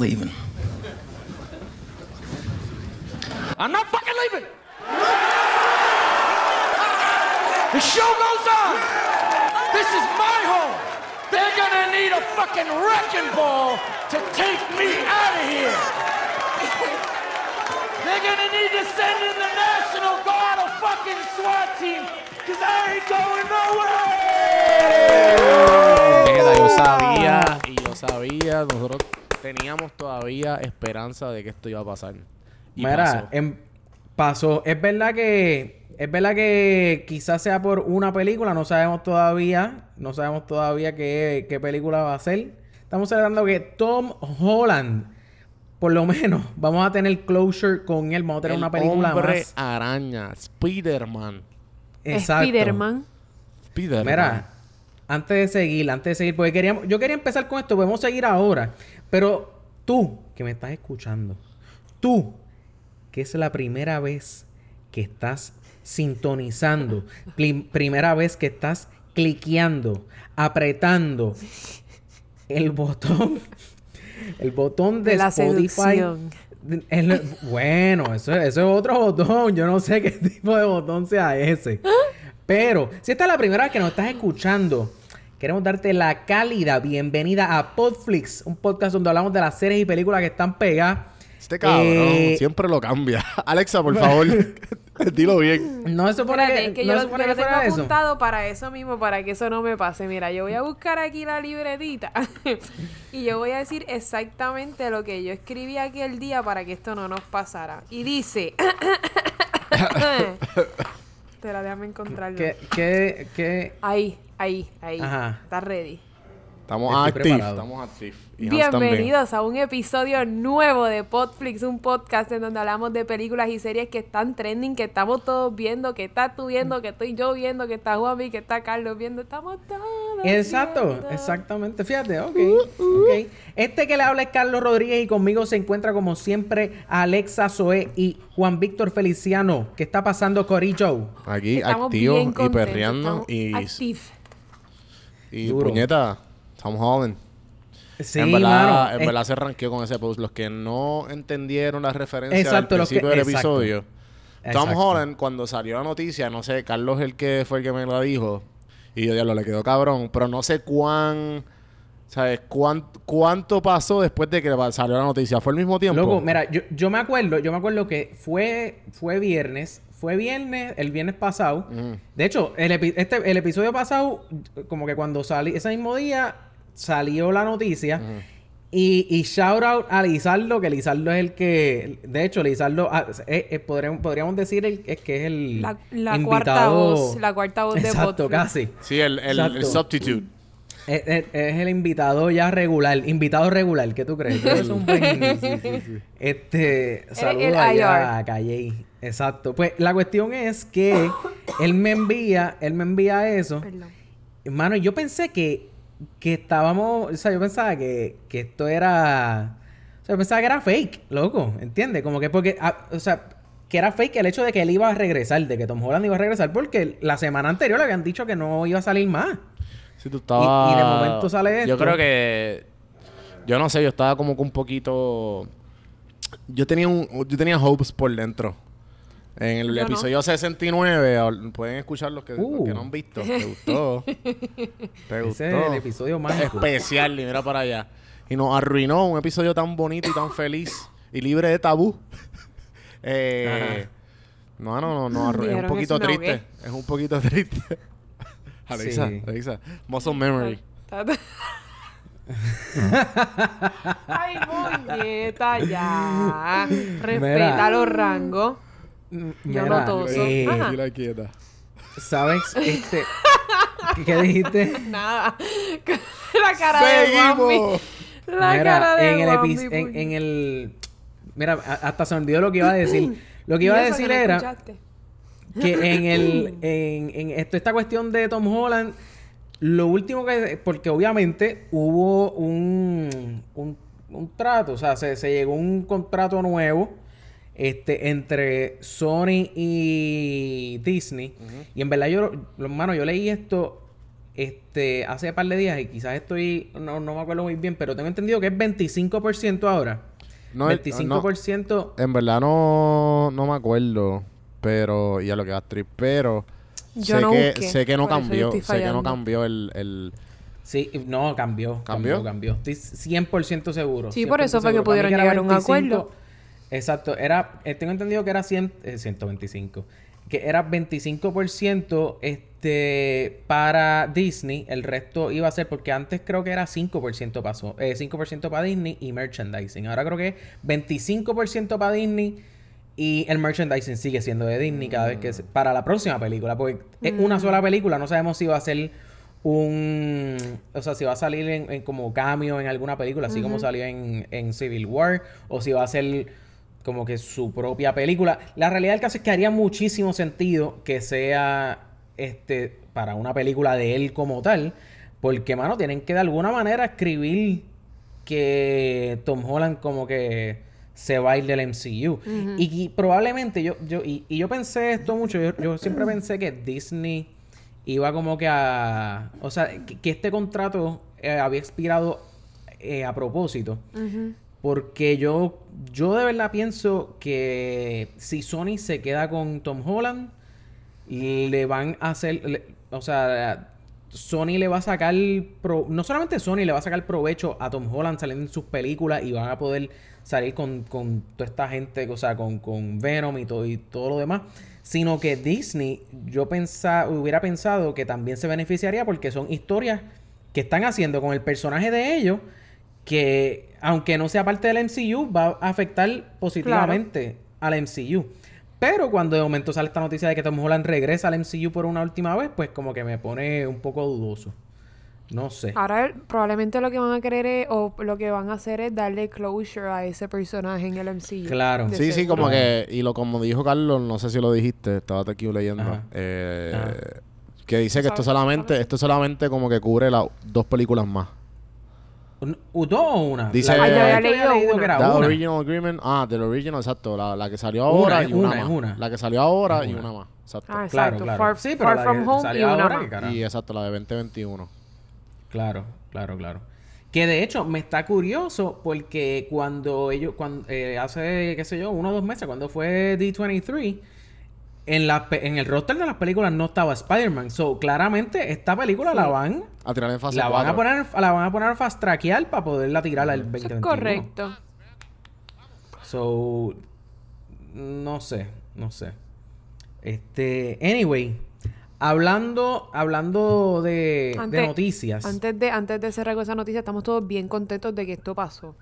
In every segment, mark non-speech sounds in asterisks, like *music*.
leaving. Y Mira, pasó. em- pasó. Es verdad que. Es verdad que quizás sea por una película, no sabemos todavía. No sabemos todavía qué, qué película va a ser. Estamos celebrando que Tom Holland, por lo menos, *laughs* vamos a tener closure con él. Vamos a tener El una película hombre más. araña, Spider-Man. Exacto. Spider-Man. Spider-Man. Mira, antes de seguir, antes de seguir, porque queríamos, yo quería empezar con esto, podemos seguir ahora. Pero tú, que me estás escuchando, tú, que es la primera vez que estás sintonizando, primera vez que estás cliqueando, apretando el botón, el botón de, De la Spotify. El- bueno, eso, eso es otro botón. Yo no sé qué tipo de botón sea ese. Pero, si esta es la primera vez que nos estás escuchando, queremos darte la cálida bienvenida a Podflix, un podcast donde hablamos de las series y películas que están pegadas. Este cabrón Eh, siempre lo cambia. *laughs* Alexa, por favor, *laughs* dilo bien. No se supone Espérate, que, es que no yo, se yo que lo tengo fuera eso. apuntado para eso mismo, para que eso no me pase. Mira, yo voy a buscar aquí la libretita *laughs* y yo voy a decir exactamente lo que yo escribí aquel día para que esto no nos pasara. Y dice... *coughs* *coughs* *coughs* Espera, déjame encontrarlo. ¿Qué, qué, qué? Ahí, ahí, ahí. Ajá. Está ready. Estamos preparado. estamos también. Bienvenidos a un episodio nuevo de Podflix, un podcast en donde hablamos de películas y series que están trending, que estamos todos viendo, que estás tú viendo, que estoy yo viendo, que está Juanmi, que está Carlos viendo, estamos todos. Exacto, viendo. exactamente. Fíjate, ok, ok. Este que le habla es Carlos Rodríguez y conmigo se encuentra como siempre Alexa Zoé y Juan Víctor Feliciano. ¿Qué está pasando, Corillo? Aquí activos y perreando y, active. y Duro. puñeta, Tom Holland. Sí, en verdad, mano, en es- verdad se ranqueó con ese post. Los que no entendieron la referencia Exacto, al que- principio del exacto. episodio. Tom. Holland, cuando salió la noticia, no sé, Carlos el que fue el que me la dijo. Y yo, diablo, le quedó cabrón. Pero no sé cuán... ¿Sabes? Cuán- ¿Cuánto pasó después de que salió la noticia? ¿Fue al mismo tiempo? Loco, mira, yo, yo me acuerdo, yo me acuerdo que fue, fue viernes, fue viernes, el viernes pasado. Mm. De hecho, el, epi- este, el episodio pasado, como que cuando salí, ese mismo día salió la noticia. Y, y shout out a Lizardo, que Lizardo es el que, de hecho, Lizardo, ah, eh, eh, podríamos, podríamos decir el, es que es el La, la invitado- cuarta voz, la cuarta voz de Exacto, casi. Sí, el, el, el Exacto. substitute. Es, es- es el invitado ya regular, invitado regular, ¿qué tú crees? Es un buen Este, saludos el allá IR. a Calle. Exacto. Pues la cuestión es que él me envía, él me envía eso. Perdón. Hermano, yo pensé que, que estábamos, o sea, yo pensaba que, que esto era, o sea, yo pensaba que era fake, loco, ¿entiendes? Como que porque, ah, o sea, que era fake el hecho de que él iba a regresar, de que Tom Holland iba a regresar, porque la semana anterior le habían dicho que no iba a salir más. Sí, tú estabas... Y- y de momento sale Yo esto. creo que... Yo no sé, yo estaba como que un poquito... Yo tenía un... Yo tenía hopes por dentro. En el Yo no. episodio 69, al- pueden escuchar los que, los Uh. que no han visto. ¿Te gustó? ¿Te gustó? Ese es el episodio mágico. Especial, y mira para allá. Y nos arruinó un episodio tan bonito y tan feliz y libre de tabú. *laughs* eh, no, no, no, no, arru- es un poquito triste. Es un poquito *laughs* triste. Alexa, Sí. Alexa. Muscle memory. *laughs* Ay, muñeta, ya. Respeta los rangos. Yo no toso. eh, quieta. ¿Sabes? Este, ¿qué, dijiste? *laughs* Nada. *laughs* La cara de Wambi. ¡Seguimos! La Mira, cara de en el, Wambi, epi- en, el... Mira, hasta se me olvidó lo que iba a decir. *laughs* Lo que iba a decir era escuchaste. que en el... En, en esto, esta cuestión de Tom Holland, lo último que... Porque obviamente hubo un... Un, un trato, o sea, se, se llegó un contrato nuevo este, entre Sony y Disney. Y en verdad yo, hermano, yo leí esto este, hace un par de días, y quizás estoy, no, no me acuerdo muy bien, pero tengo entendido que es 25% ahora. No, 25%. En verdad no, no me acuerdo. Pero, y a lo que va a trip, pero Yo sé, no que, busqué, sé que no cambió. Sé que no cambió el, el Sí, no, cambió. ¿Cambió? Cambió, cambió. Estoy 100% seguro. Sí, por 100% eso fue que seguro. Pudieron llegar a un acuerdo. Exacto. Era, eh, tengo entendido que era 100, eh, 125. Que era 25% este, para Disney. El resto iba a ser, porque antes creo que era 5% pasó. Eh, 5% para Disney y merchandising. Ahora creo que es 25% para Disney. Y el merchandising sigue siendo de Disney cada vez que... se- para la próxima película. Porque es una sola película. No sabemos si va a ser un... O sea, si va a salir en, en como cameo en alguna película. Así como salió en, en Civil War. O si va a ser como que su propia película. La realidad del caso es que haría muchísimo sentido que sea este para una película de él como tal. Porque, mano, tienen que de alguna manera escribir que Tom Holland como que se va a ir del MCU. y, y probablemente yo, yo y, y yo pensé esto mucho, yo, yo siempre pensé que Disney iba como que a... O sea, que, que este contrato eh, había expirado eh, a propósito. Porque yo, yo de verdad pienso que si Sony se queda con Tom Holland, le van a hacer, o sea, Sony le va a sacar, no solamente Sony le va a sacar provecho a Tom Holland saliendo en sus películas y van a poder salir con, con toda esta gente, o sea, con, con Venom y todo, y todo lo demás, sino que Disney, yo pensa, hubiera pensado que también se beneficiaría porque son historias que están haciendo con el personaje de ellos que aunque no sea parte del MCU va a afectar positivamente al MCU. Pero cuando de momento sale esta noticia de que Tom Holland regresa al MCU por una última vez, pues como que me pone un poco dudoso. No sé. Ahora probablemente lo que van a querer es, o lo que van a hacer es darle closure a ese personaje en el MCU. Claro. Sí, sí, seguro. como que... Y lo como dijo Carlos, no sé si lo dijiste, estaba aquí leyendo. Ajá. eh, Ajá. Que dice que esto solamente... Esto solamente como que cubre las dos películas más. Un- ¿u- ¿Dos o una? Dice- La- Ah, yo había leído que una. era The una. Original Agreement... Ah, del Original, exacto. La, la que salió ahora es y una, una, es más. una. La que salió ahora y una. una más. Exacto. Ah, Claro, exacto. claro. Far, sí, pero Far la From que Home y salió una ahora, más. ¿qué carajo? Y exacto, la de 2021. Claro, claro, claro. Que de hecho me está curioso porque cuando ellos, cuando, eh, hace, qué sé yo, uno o dos meses, cuando fue D23, en, la, en el roster de las películas no estaba Spider-Man. So, claramente, esta película la van, A tirar en fase la van a 4. poner, la van a poner a fast trackear para poderla tirar al Eso 2021. es correcto. So, no sé, no sé. Este, anyway, hablando, hablando de, de Antes- noticias. Antes de, antes de cerrar con esa noticia, estamos todos bien contentos de que esto pasó.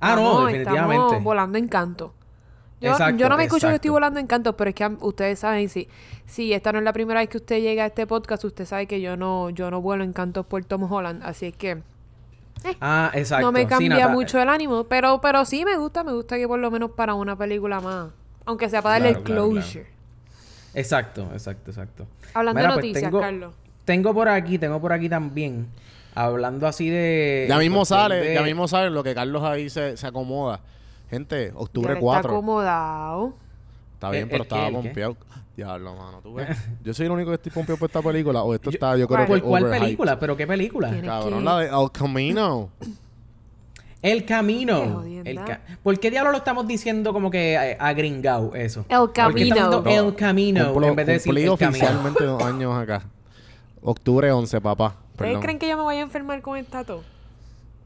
Ah, no, Estamos- definitivamente. Estamos volando en canto. Yo, Exacto, yo no me escucho que estoy volando en canto, pero es que ustedes saben, si, si esta no es la primera vez que usted llega a este podcast, usted sabe que yo no, yo no vuelo en cantos por Tom Holland, así es que Ah, exacto. no me cambia mucho el ánimo, pero, pero sí me gusta, me gusta que por lo menos para una película más, aunque sea para darle Claro, el claro, claro. closure. Exacto, exacto, exacto. Hablando Mira, de pues, noticias, tengo- Carlos. Tengo por aquí, tengo por aquí también, hablando así de... Ya mismo sale, de- ya mismo sale lo que Carlos ahí se, se acomoda. Gente, Ya octubre le Está 4. acomodado. Está bien, ¿El- pero el qué, estaba el qué? pompeado. Diablo, mano. ¿tú ves? *laughs* Yo soy el único que estoy pompeado por esta película. O esto Yo- está, yo creo ¿Cuál? que ¿Por cuál overhyped. película? ¿Pero qué película? Cabrón, que- la de El Camino. El Camino. jodienda. El ca- ¿Por qué diablo lo estamos diciendo como que eh, agringao eso? El ¿Por Camino. diciendo El Camino Cumplo- en vez de decir El Camino? oficialmente dos años acá. Octubre 11, papá. ¿Ustedes creen que yo me voy a enfermar con el tato?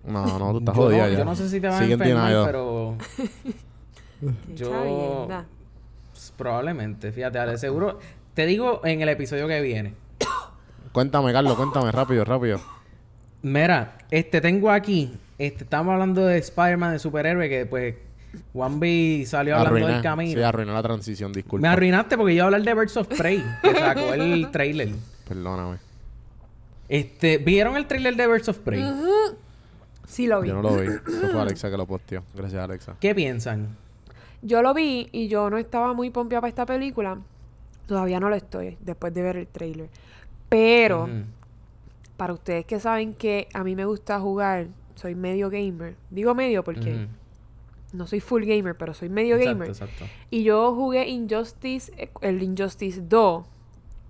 No, no, tú *laughs* estás Yo jodida no, ya. yo no sé si te vas Sigue a en enfermar, pero... *laughs* Yo- pues, Probablemente, fíjate, de seguro... Te digo en el episodio que viene. *coughs* Cuéntame, Carlos, cuéntame, rápido, rápido. Mira, este tengo aquí, este estamos hablando de Spider-Man de superhéroe que pues One B salió hablando Arruiné. del camino. Sí, arruiné la transición, disculpa. Me arruinaste porque yo iba a hablar de Birds of Prey, que sacó el *laughs* trailer. Perdóname. Este, ¿vieron el trailer de Birds of Prey? Sí lo vi. Yo no lo vi. *laughs* Eso fue Alexa que lo posteó. Gracias, Alexa. ¿Qué piensan? Yo lo vi y yo no estaba muy pompeada para esta película. Todavía no lo estoy, después de ver el trailer. Pero, para ustedes que saben que a mí me gusta jugar, soy medio gamer. Digo medio porque no soy full gamer, pero soy medio Exacto, gamer. exacto. Y yo jugué Injustice, eh, el Injustice 2,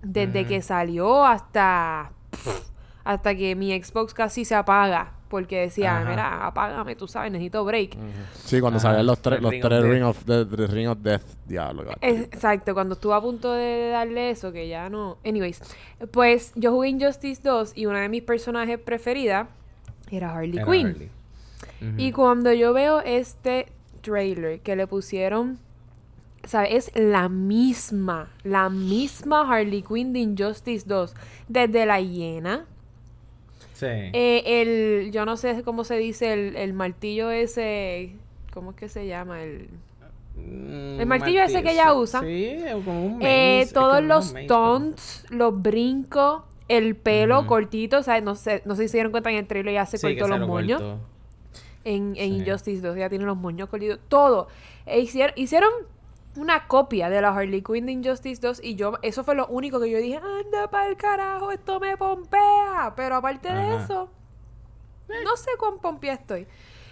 desde que salió hasta pff, hasta que mi Xbox casi se apaga. Porque decía, Ajá. mira, apágame, tú sabes, necesito break. Sí, cuando salían los tres, los Ring of tres Death. Ring of, de- de Ring of Death. Diablo. Es- Exacto, cuando estuve a punto de darle eso, que ya no. Anyways, pues yo jugué Injustice 2 y una de mis personajes preferidas era Harley Era Quinn. Harley. Y cuando yo veo este trailer que le pusieron, ¿sabes? Es la misma, la misma Harley Quinn de Injustice 2. Desde la hiena, Sí. eh, el, yo no sé cómo se dice, el, el martillo ese, ¿cómo es que se llama? El, Mm, el martillo ese que ella usa. Sí, como un eh, todos los taunts, los brincos, el pelo cortito, o sea, no sé, no sé si se dieron cuenta en el trailer ya se Sí, cortó los lo moños. cortó. En, en Sí. Injustice 2 ya tiene los moños cortitos, todo. E hicieron, hicieron una copia de la Harley Quinn de Injustice 2 y yo, eso fue lo único que yo dije, anda para el carajo, esto me pompea. Pero aparte de eso, no sé cuán pompea estoy.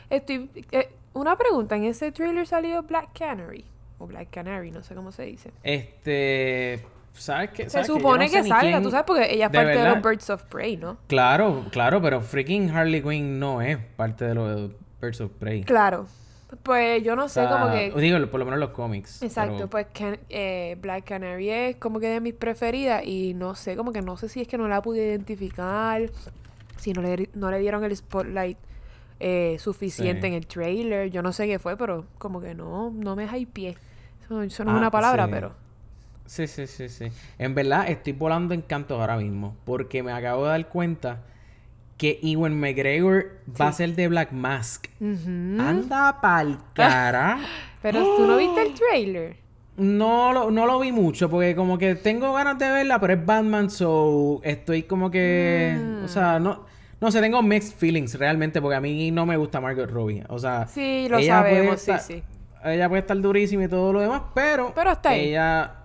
Estoy, eh, una pregunta, ¿en ese trailer salió Black Canary? O Black Canary, no sé cómo se dice. Este, ¿sabes qué? Se supone no que sé salga, quién- tú sabes, porque ella es de parte de los Birds of Prey, ¿no? Claro, claro, pero freaking Harley Quinn no es parte de los Birds of Prey. Claro. Pues yo no O sé, sea, como que... Digo, por lo menos los cómics. Exacto, pero- pues Can- eh, Black Canary es como que de mis preferidas y no sé, como que no sé si es que no la pude identificar, si no le, no le dieron el spotlight eh, suficiente Sí. en el trailer, yo no sé qué fue, pero como que no, no me hypeé. Eso, eso no es Ah, una palabra, sí. pero... Sí, sí, sí, sí. En verdad estoy volando en cantos ahora mismo. Porque me acabo de dar cuenta que Ewan McGregor va a ser de Black Mask. Ujú. Anda pa'l cara. *laughs* Pero tú no viste el trailer. No lo, no lo vi mucho porque como que tengo ganas de verla, pero es Batman, so estoy como que... Mm. O sea, no... No sé, tengo mixed feelings realmente porque a mí no me gusta Margot Robbie. O sea... Sí, lo ella sabemos, sí, estar- sí. Ella puede estar durísima y todo lo demás, pero... Pero hasta ahí. Ella...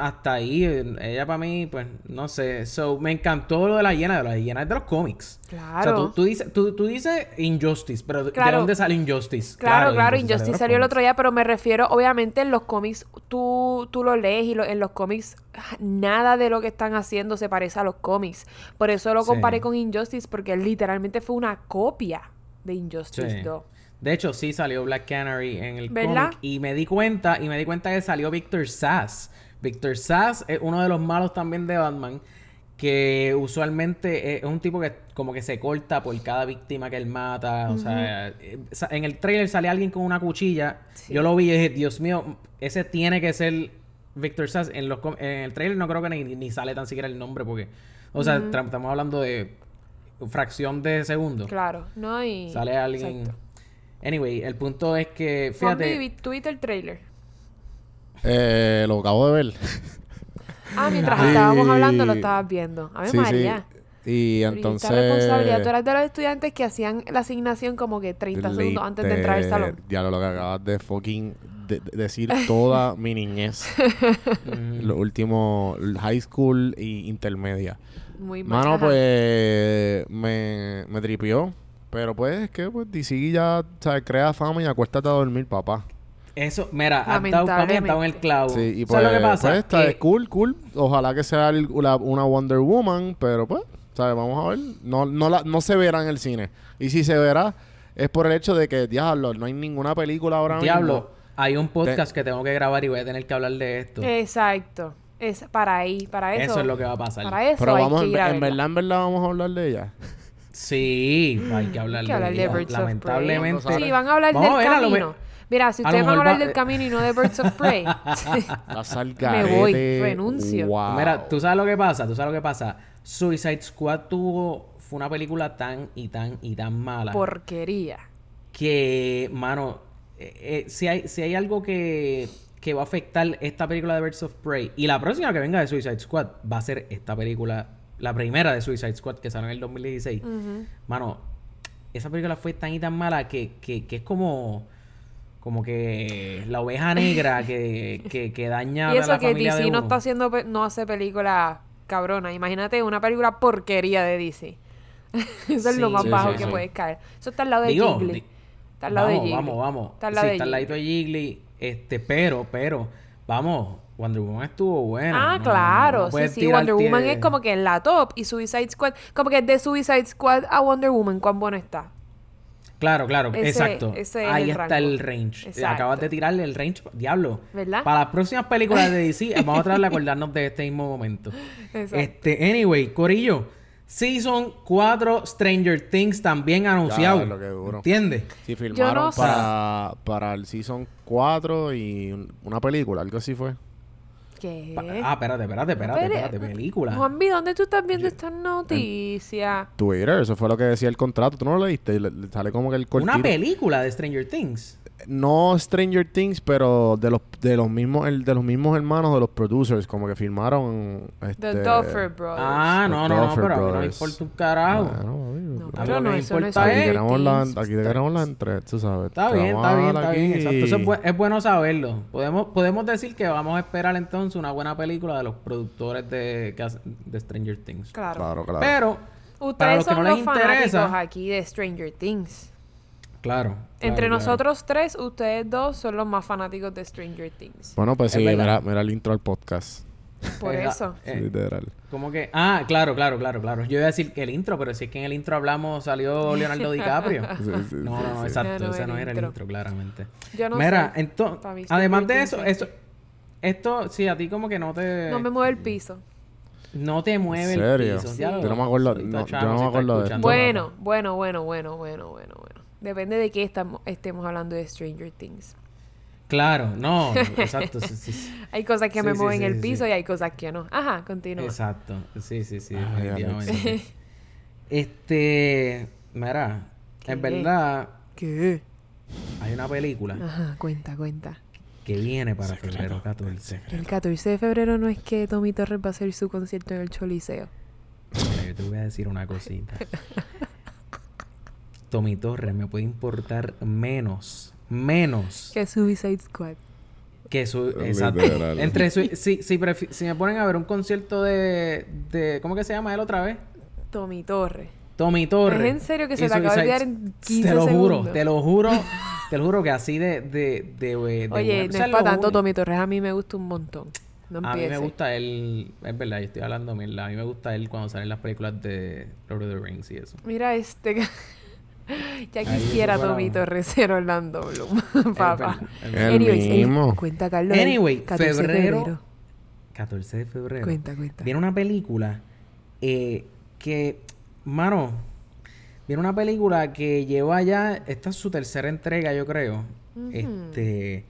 Hasta ahí. Ella para mí, pues, no sé. So, me encantó lo de la hiena. De la hiena es de los cómics. O sea, Claro. tú, tú dices, tú, tú dices Injustice, pero ¿de- Claro. ¿de dónde sale Injustice? Claro, claro, Injustice salió el otro día, pero me refiero, obviamente, en los cómics, tú, tú lo lees y lo- en los cómics nada de lo que están haciendo se parece a los cómics. Por eso lo Sí. comparé con Injustice, porque literalmente fue una copia de Injustice Sí. 2. De hecho, sí salió Black Canary en el cómic. Y me di cuenta, y me di cuenta que salió Victor Sass. Victor Sass es uno de los malos también de Batman. Que usualmente es un tipo que como que se corta por cada víctima que él mata. O sea, eh, en el trailer sale alguien con una cuchilla. Sí. Yo lo vi y dije, Dios mío, ese tiene que ser Victor Sass. En, los, com- en el trailer no creo que ni, ni sale tan siquiera el nombre porque... O sea, estamos hablando de fracción de segundo. Claro, ¿no? Y... Sale alguien. Exacto. Anyway, el punto es que, fíjate. ¿tú viste el trailer? Eh, lo acabo de ver. Ah, mientras estábamos hablando lo estabas viendo. A ver, Sí, María. sí. Y entonces... responsabilidad. Tú eras de los estudiantes que hacían la asignación como que 30 segundos antes de entrar al salón. Ya lo que acabas de fucking de- de decir toda *laughs* mi niñez. Lo último, high school y intermedia. Muy mal. Mano, Ajá. pues me, me tripió. Pero pues es que pues DC ya ¿sabes? crea fama y acuéstate a dormir, papá. Eso, mira, ha estado, en el clavo. Sí, y ¿Sabes pues, lo que pasa? pues está Que- cool, cool. Ojalá que sea el- la- una Wonder Woman, pero pues, ¿sabes? Vamos a ver. No, no, la, no se verá en el cine. Y si se verá, es por el hecho de que, diablo, no hay ninguna película ahora Diablo, mismo. hay un podcast que tengo que grabar y voy a tener que hablar de esto. Exacto. Es para ahí, para eso. Eso es lo que va a pasar. Para eso Pero hay vamos, que en, ir a en verdad, en verdad, vamos a hablar de ella. Sí, hay que hablar que de Prey. Lamentablemente. Sí, van a hablar Vamos a del ver, a camino. Mira, si ustedes van a hablar va- del camino y no de Birds of Prey. *laughs* *laughs* Me voy, renuncio. Wow. Mira, tú sabes lo que pasa, tú sabes lo que pasa. Suicide Squad tuvo, fue una película tan y tan y tan mala. Porquería. que, mano, eh, eh, si, hay, si hay algo que, que va a afectar esta película de Birds of Prey y la próxima que venga de Suicide Squad va a ser esta película, la primera de Suicide Squad que salió en el 2016. Mano, esa película fue tan y tan mala que, que, que es como... Como que la oveja negra que, *laughs* que, que daña Y a eso la que familia de DC no uno. está haciendo, no hace película cabrona. Imagínate una película porquería de DC. *laughs* eso es lo más sí, bajo sí, que puedes caer. Eso está al lado de Digo, Jiggly. di- Está al lado vamos, de Jiggly. Vamos, vamos, Está al lado de está al ladito de. Este, pero, pero, vamos, Wonder Woman estuvo buena. Ah, No, claro. no sí, sí. Wonder Woman es como que en la top. Y Suicide Squad, como que de Suicide Squad a Wonder Woman, ¿cuán bueno está? Claro, claro, Ese- exacto. ese es Ahí el está rango. el range. Exacto. Acabas de tirarle el range, diablo. ¿Verdad? Para las próximas películas de DC, *laughs* vamos a tratar de acordarnos de este mismo momento. Exacto. Este, anyway, Corillo. Season 4 Stranger Things también anunciado. Duro. ¿Entiendes? Sí, filmaron no para, para el Season 4 y un- una película, algo así fue. ¿Qué? Pa- Ah, espérate, espérate, espérate, espérate. Película. Juanvi, ¿dónde tú estás viendo esta noticia? Twitter, eso fue lo que decía el contrato. ¿Tú no lo leíste? Le- le sale como que el cortito. Una película de Stranger Things. No Stranger Things, pero de los de los mismos el, de los mismos hermanos de los producers, como que firmaron The este Duffer Brothers. Ah, no, no, no, pero a mí no me importa un carajo. No, A mí me eso no es importa Aquí queremos la, aquí la entre, tú sabes. Está bien, está bien, está bien. Exacto. Eso es, bu- es bueno saberlo. Podemos, podemos decir que vamos a esperar entonces una buena película de los productores de, de Stranger Things. Claro. Claro, claro. Pero, Ustedes para los que son no les los fanáticos interesa, aquí de Stranger Things. Claro. Entre claro, claro. nosotros tres, ustedes dos son los más fanáticos de Stranger Things. Bueno, pues Es sí, mira, mira el intro al podcast. Por Eh, eso. eh, Literal. Como que, ah, claro, claro, claro, claro. Yo iba a decir que el intro, pero si es que en el intro hablamos, salió Leonardo *laughs* DiCaprio. Sí, sí, sí, No, no, exacto, No, no, ese no era el intro. intro, claramente. Yo no Mira, sé. entonces, además de eso, eso, esto, sí, a ti como que no te, No me mueve el piso. no te mueve ¿En el piso. Sí. Yo no me acuerdo- no, yo no me acuerdo de esto. bueno, bueno, bueno, bueno, bueno, bueno. Depende de qué estamos, estemos hablando de Stranger Things. Claro, no, *laughs* exacto, sí, sí. Hay cosas que Sí, me sí, mueven sí, el sí, piso sí. y hay cosas que no. Ajá, continúa. Exacto, sí, sí, sí, Ay. *laughs* Este, mira, ¿Qué? en verdad, ¿Qué? hay una película Ajá, cuenta, cuenta. que viene para febrero 14. El 14 de febrero no es que Tommy Torres va a hacer su concierto en el Choliseo. Mira, yo te voy a decir una cosita. *laughs* Tommy Torres me puede importar menos, menos Que Suicide Squad. que su... Exacto. *laughs* Entre su... Si, si, prefi- si me ponen a ver un concierto de, de... ¿Cómo que se llama él otra vez? Tommy Torres. Tommy Torres. ¿Es en serio que se te acaba de olvidar en 15 Te lo juro, te lo juro, *laughs* te lo juro que así de... de, de, de- de Oye, no es para tanto. Tommy Torres. A mí me gusta un montón. No A mí me gusta él... Es verdad, yo estoy hablando mierda. A mí me gusta él cuando salen las películas de Lord of the Rings y eso. Mira este. *laughs* ya quisiera Tommy Torres ser Orlando Bloom, *laughs* *laughs* papá. El Anyways, cuenta, Carlos. Anyway, 14 de febrero, 14 de febrero. Cuenta, cuenta. Viene una película eh, que, mano, viene una película que lleva ya, esta es su tercera entrega, yo creo. Este,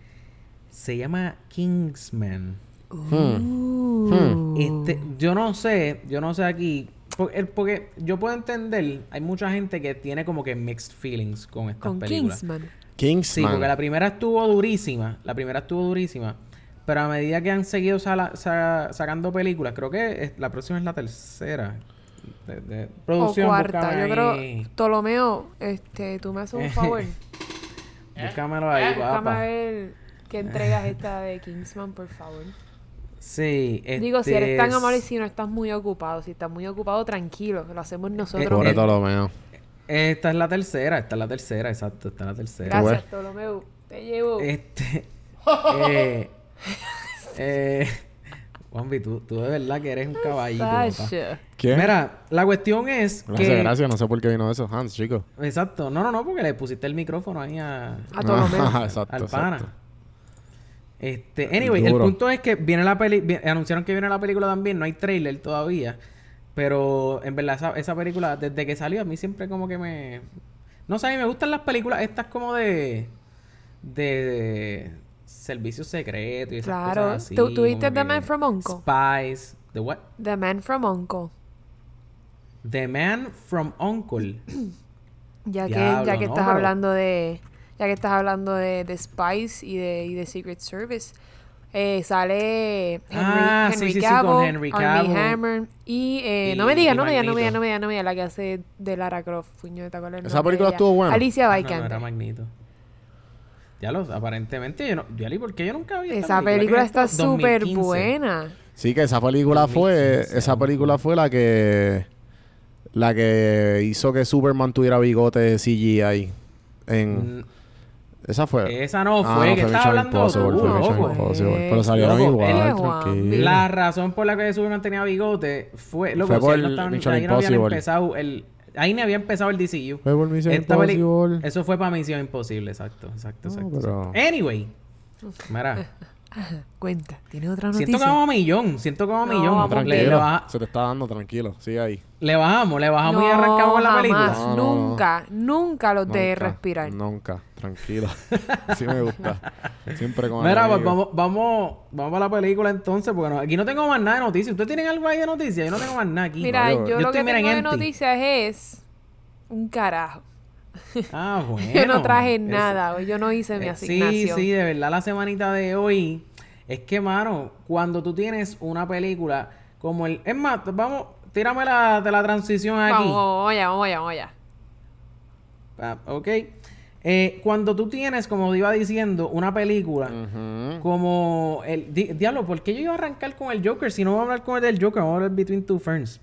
se llama Kingsman. Uh. Este, yo no sé, yo no sé aquí, porque yo puedo entender, hay mucha gente que tiene como que mixed feelings con estas Con películas. Kingsman. Sí, Kingsman. porque la primera estuvo durísima. La primera estuvo durísima. Pero a medida que han seguido sala- sa- sacando películas, creo que es- la próxima es la tercera. De, de O producción. cuarta. búscame Yo creo. Ptolomeo, este, tú me haces un *laughs* favor. Búscamelo ahí, Búscame a papá. ver qué entregas esta de Kingsman, por favor. Sí. Digo, si eres tan este, amable y si no estás muy ocupado. Si estás muy ocupado, tranquilo. Lo hacemos nosotros. Pobre eh, Ptolomeo. Esta es la tercera. Esta es la tercera, exacto. Esta es la tercera. Gracias, Ptolomeo. Te llevo. Este. *laughs* eh, eh, Juanvi, tú, tú de verdad que eres un caballito. ¿Quién? Mira, la cuestión es Gracias, que. gracias. No sé por qué vino eso. Hans, chico. Exacto. No, no, no, porque le pusiste el micrófono ahí a, A Ptolomeo. Ah, *laughs* exacto, al pana. exacto. Este, anyway, el punto es que viene la peli, vi- anunciaron que viene la película también, no hay trailer todavía, pero en verdad esa, esa película desde que salió a mí siempre como que me no sé, a mí me gustan las películas estas como de de, de servicios secretos y esas Claro. cosas así. ¿Tú- tú viste The Man from U.N.C.L.? Spies, the what? The Man from Uncle. The Man from Uncle. *clears throat* Ya que, Diablo, ya que no, estás pero- hablando de. Ya que estás hablando de, de Spice y de, y de Secret Service. eh, sale Henry, Ah, sí, Henry sí, sí, con Henry. Hammer y, eh, Y- no me digas, no me digas, no me digas, no me digas, no me digas, la que hace de Lara Croft, puñeta, ¿cuál es Esa película estuvo buena. Alicia No, no Vikander. era Magneto. Ya lo, aparentemente yo no, Yali, ¿por qué yo nunca vi esta Esa película ¿Qué es está súper 2015. buena. Sí, que esa película fue... 2015, Esa película fue la que... La que hizo que Superman tuviera bigote CGI en... Mm, Esa fue. Esa no Ah, fue, no, que fue estaba hablando Impossible, tú, loco. Impossible. Pero salieron Loco, igual, tranquilo. La razón por la que Superman tenía bigote fue... Loco, Fue si por él no estaba- Mission ahí no habían empezado el... Ahí ni había empezado el DCU. Fue por Mission Esta peli- Impossible. Eso fue para Misión Imposible, exacto, exacto, No, exacto. pero- exacto. Anyway. Mira, *laughs* *laughs* Cuenta, ¿tienes otra noticia? siento como millón, siento como No, millón. vamos Le, Tranquilo. le baja- Se te está dando, tranquilo. Sigue ahí. le bajamos, le bajamos y No, arrancamos con la película. No, no, no. nunca, nunca los de Nunca, respirar. Nunca. Tranquilo. *laughs* sí me gusta. Siempre con Mira, pues vamos, vamos, vamos a la película entonces, porque no- aquí no tengo más nada de noticias. ¿Ustedes tienen algo ahí de noticias? Yo no tengo más nada aquí. Mira, yo- yo, yo lo estoy, que tengo de noticias es un carajo. Ah, bueno. *laughs* yo no traje nada, hoy yo no hice mi Eh, asignación. Sí, sí, de verdad la semanita de hoy es que, mano, cuando tú tienes una película como el... Es más, vamos, tírame la, de la transición aquí. Vamos, vamos allá, vamos allá, vamos allá. Ah, ok. Eh, cuando tú tienes, como iba diciendo, una película como el... di- diablo, ¿por qué yo iba a arrancar con el Joker? Si no vamos a hablar con el del Joker, vamos a hablar Between Two Ferns.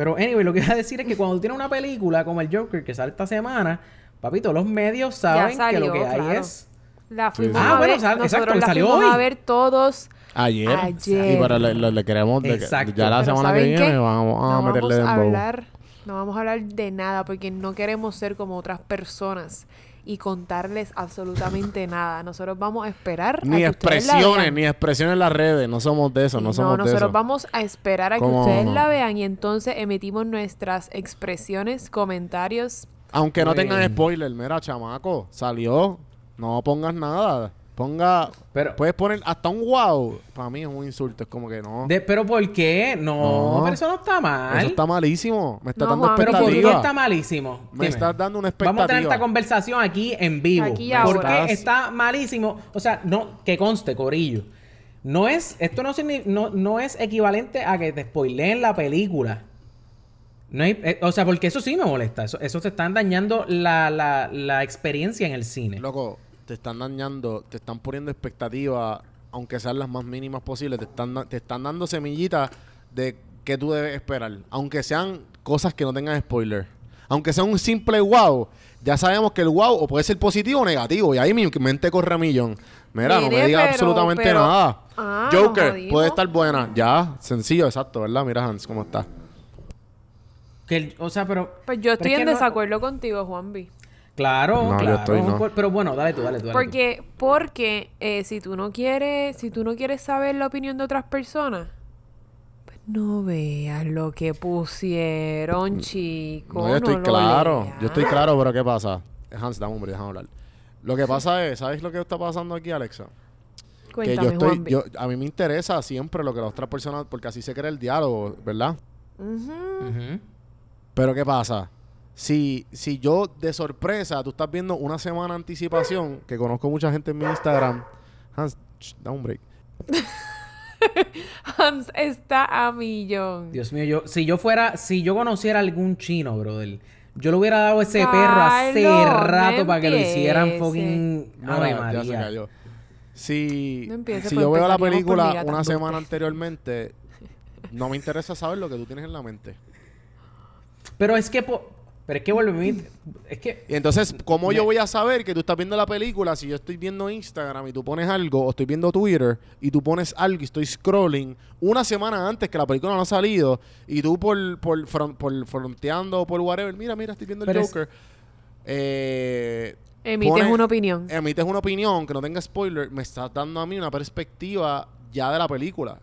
Pero, anyway, lo que iba a decir es que cuando tú tienes una película como el Joker que sale esta semana, papito, los medios saben salió, que lo que hay claro. es... La fuimos sí. a Ah, bueno, sal- exacto, la salió fuimos hoy. a ver todos. Ayer. Ayer. Y pero le, le- le queremos... de- Exacto. ya la Pero semana que ¿saben viene qué? vamos a no meterle vamos a hablar, no vamos a hablar de nada porque no queremos ser como otras personas y contarles absolutamente nada. Nosotros vamos a esperar a Ni que ustedes la expresiones, vean. ni expresiones en las redes. No somos de eso, no, No, somos de nosotros eso. vamos a esperar a que ¿Cómo ustedes no? la vean y entonces emitimos nuestras expresiones, comentarios. Aunque no tengan spoiler, mira, chamaco, salió. No pongas nada. Ponga. Pero- puedes poner hasta un wow. Para mí es un insulto. Es como que no. De- ¿Pero por qué? No, No. pero eso no está mal. Eso está malísimo. Me estás No, dando Juan, Pero ¿por qué expectativa. está malísimo? Me estás dando una Vamos a tener esta expectativa. conversación aquí en vivo. Aquí y ¿Por ahora. qué está malísimo? O sea, no, que conste, Corillo. No es, esto no, no, no es equivalente a que te spoileen la película. No hay- eh, o sea, porque eso sí me molesta. Eso, eso te están dañando la, la, la experiencia en el cine. Loco, te están dañando, te están poniendo expectativas, aunque sean las más mínimas posibles. Te están, da- te están dando semillitas de que tú debes esperar. Aunque sean cosas que no tengan spoiler. Aunque sea un simple wow, ya sabemos que el wow o puede ser positivo o negativo. Y ahí mi mente corre a millón. Mira, no me digas pero- absolutamente pero- nada. Ah, Joker, puede estar buena. Ya, sencillo, exacto, ¿verdad? Mira, Hans, ¿cómo está? Que el- o sea, pero... Pues yo estoy es en no- desacuerdo contigo, Juan B. Claro, No, yo claro. estoy no. Pero bueno, dale tú, dale tú. dale tú. Porque, porque eh, si tú no quieres, si tú no quieres saber la opinión de otras personas, pues no veas lo que pusieron, chico. No, yo estoy lo claro. Yo estoy claro, pero ¿qué pasa? Hans, dame hombre, déjame hablar. Lo que pasa es, ¿sabes lo que está pasando aquí, Alexa? Cuéntame, que yo estoy, yo, a mí me interesa siempre lo que las otras personas, porque así se crea el diálogo, ¿verdad? Ujú. Pero ¿qué pasa? Si, si yo de sorpresa, tú estás viendo una semana anticipación, que conozco mucha gente en mi Instagram, Hans, da un break. *laughs* Hans está a millón. Dios mío, yo, si yo fuera, si yo conociera algún chino, brother, yo le hubiera dado ese perro hace rato no para que lo hicieran fucking Ave ya se María. cayó. Si, No si pues yo veo la película una semana anteriormente, no me interesa saber lo que tú tienes en la mente. Pero es que po- pero es que vuelve a mí, es que Y entonces, ¿cómo yo voy a saber que tú estás viendo la película si yo estoy viendo Instagram y tú pones algo, o estoy viendo Twitter y tú pones algo y estoy scrolling una semana antes que la película no ha salido y tú por, por, fron- por fronteando o por whatever, mira, mira, estoy viendo el Pero es- Joker. Eh, Emites pones- una opinión. Emites una opinión que no tenga spoiler, me estás dando a mí una perspectiva ya de la película.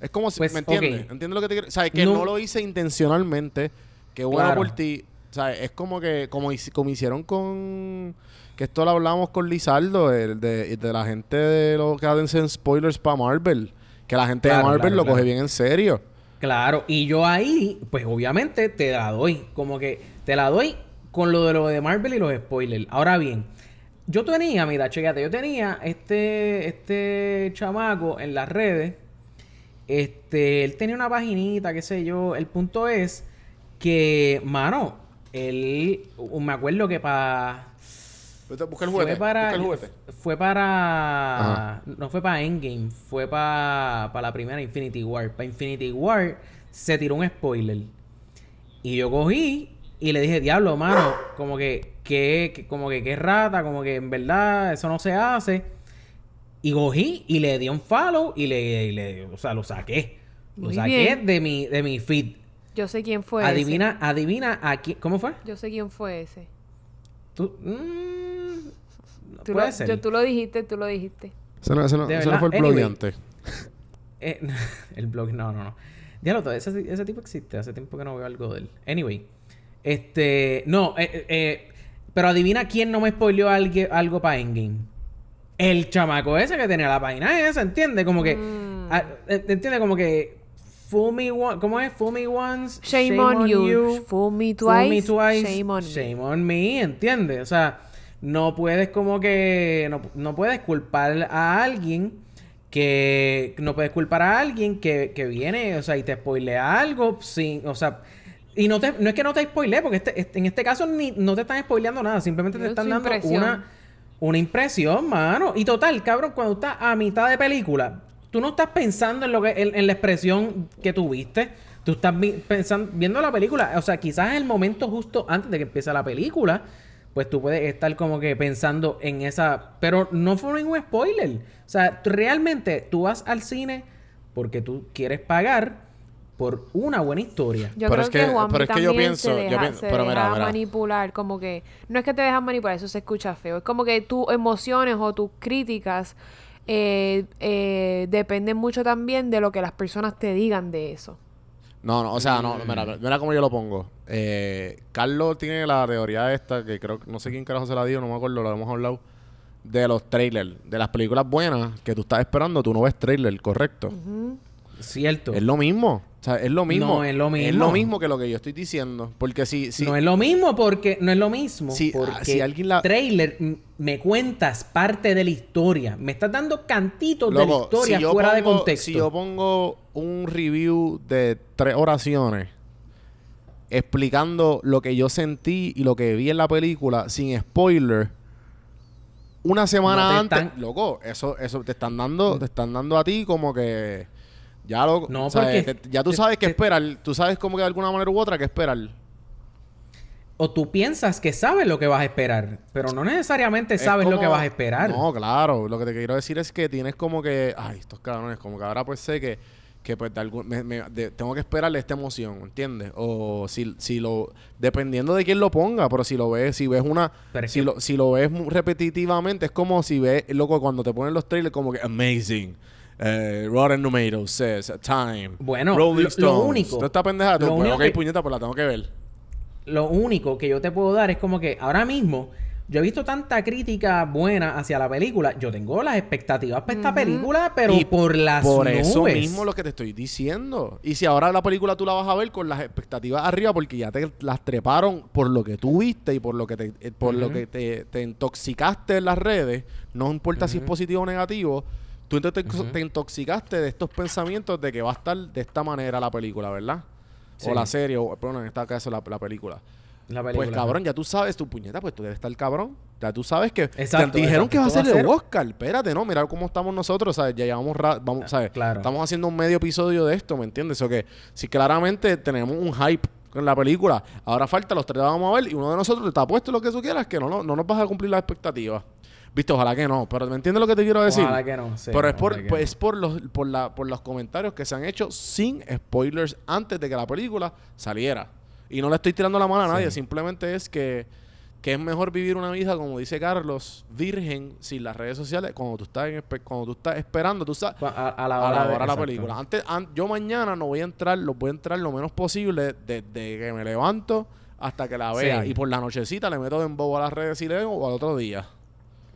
Es como si, Pues, ¿me entiendes? ok. ¿Entiendes lo que te quiero? O sea, que No- no, lo hice intencionalmente, que bueno Claro. por ti. O sea, es como que, como, como hicieron con, que esto lo hablamos con Lizardo, el de, de la gente de los que hacen spoilers para Marvel. Que la gente Claro, de Marvel claro, lo claro. coge bien en serio. claro, y yo ahí, pues obviamente te la doy, como que te la doy con lo de lo de Marvel y los spoilers. Ahora bien, yo tenía, mira, chécate, yo tenía este este chamaco en las redes Este, él tenía una paginita, qué sé yo. El punto es que, mano, él, me acuerdo que para... Busca el Fue juguete. para... busca el juguete. Fue para... Ajá. No fue para Endgame, fue para, para la primera Infinity War. Para Infinity War se tiró un spoiler. Y yo cogí Y le dije, diablo, mano, como que, que, que- como que, que rata, como que en verdad eso no se hace. Y cogí y le di un follow y le, y le- o sea, lo saqué. Lo Muy saqué bien. de mi, de mi feed. Yo sé quién fue adivina, adivina aquí. ¿Cómo fue? ese. Yo sé quién fue ese. Tú, mm, Tú puede lo, ser. yo- tú lo dijiste, tú lo dijiste. Ese no, ese no- De ese no verdad, fue el anyway. blogueante. *laughs* Eh, *laughs* el blog, no, no, no. Diablo, todo ese, ese tipo existe. Hace tiempo que no veo algo de él. Anyway. Este. No, eh, eh, pero adivina quién no me spoileó algo, algo para Endgame. El chamaco ese que tenía la página esa, ¿entiendes? Como que. Mm. ah, ¿Entiendes? Como que. Fool me once. ¿Cómo es? Fool me once. Shame, on, you. Fool me twice. Me twice. Shame on me. Shame on me, ¿entiendes? O sea, no puedes como que. No, no puedes culpar a alguien que. No puedes culpar a alguien que, que viene, o sea, y te spoilea algo sin. O sea. Y no, te, no es que no te spoile, porque este, este- en este caso ni, no te están spoileando nada, simplemente te Es están dando impresión. una, una impresión, mano. Y total, cabrón, cuando estás a mitad de película, tú no estás pensando en lo que en, en la expresión que tuviste. Tú estás vi- pensando, viendo la película. O sea, quizás el momento justo antes de que empiece la película. Pues tú puedes estar como que pensando en esa. Pero no fue ningún spoiler. O sea, tú- realmente tú vas al cine porque tú quieres pagar por una buena historia. Yo Pero creo es que, que- Juan pero es que yo pienso- se yo deja, pienso- se pero mira, deja mira. manipular, como que no es que te dejan manipular, eso se escucha feo, es como que tus emociones o tus críticas eh, eh, dependen mucho también de lo que las personas te digan de eso. No, no, o sea, no, Mm. mira, mira cómo yo lo pongo. Eh, Carlos tiene la teoría esta, que creo que no sé quién carajo se la dio, no me acuerdo, lo hemos hablado, de los trailers, de las películas buenas que tú estás esperando, tú no ves trailer, correcto. Cierto. Es lo mismo. O sea, es lo mismo. No, es lo Es mismo. lo mismo que lo que yo estoy diciendo. Porque si... si No es lo mismo porque no es lo mismo. Si- ah, porque si alguien la- trailer me cuentas parte de la historia. Me estás dando cantitos de la historia si fuera de contexto. Si yo pongo un review de tres oraciones explicando lo que yo sentí y lo que vi en la película sin spoiler, una semana No antes, están- loco, eso, eso te están dando, te están dando a ti como que ya lo, No, o sea, porque te- ya tú sabes qué esperar, tú sabes como que de alguna manera u otra qué esperar. O tú piensas que sabes lo que vas a esperar, pero no necesariamente Es sabes lo que vas a esperar. No, claro. Lo que te quiero decir es que tienes como que... Ay, estos cabrones. Como que ahora pues sé que... Que pues de algún... me- me- de- tengo que esperarle esta emoción, ¿entiendes? O si, si lo... Dependiendo de quién lo ponga. Pero si lo ves... Si ves una... Si que- lo, si lo ves repetitivamente... Es como si ves... Loco, cuando te ponen los trailers como que... Amazing. Eh, Rotten Tomatoes says... Time. Bueno, Rolling lo- lo Stones. único- Toda esta pendejada. tú, lo pues, único ok, que- puñeta, pues la tengo que ver. Lo único que yo te puedo dar es como que ahora mismo yo he visto tanta crítica buena hacia la película. Yo tengo las expectativas para esta película, pero Y por las Por nubes. eso mismo lo que te estoy diciendo. Y si ahora la película tú la vas a ver con las expectativas arriba porque ya te las treparon por lo que tú viste y por lo que te, eh, por lo que te, te intoxicaste en las redes, no importa si es positivo o negativo, tú te, te intoxicaste de estos pensamientos de que va a estar de esta manera la película, ¿verdad? Sí. O la serie, o bueno, en este caso la, la película. La película. Pues cabrón, ya tú sabes tu puñeta, pues tú debes estar cabrón. Ya tú sabes que Exacto, te dijeron exacto. que va a ser el Oscar. Espérate, no, mira cómo estamos nosotros, ¿sabes? Ya llevamos, vamos, ¿sabes? claro. Estamos haciendo un medio episodio de esto, ¿me entiendes? O que si claramente tenemos un hype con la película, ahora falta, los tres la vamos a ver y uno de nosotros te está puesto lo que tú quieras, que no, no, no nos vas a cumplir las expectativas. Viste, ojalá que no, pero ¿me entiendes lo que te quiero decir? Ojalá que no, sí, pero es por, pues, no. es por los, por la, por los comentarios que se han hecho sin spoilers antes de que la película saliera. Y no le estoy tirando la mano a nadie, Sí. simplemente es que, que es mejor vivir una vida, como dice Carlos, virgen, sin las redes sociales, cuando tú estás, en cuando tú estás esperando, tú sabes, A, a la a hora, la de- hora de la película. Antes, an- yo mañana no voy a entrar, lo voy a entrar lo menos posible desde que me levanto hasta que la vea. Sí. Y por la nochecita le meto de embobo a las redes y leo o al otro día.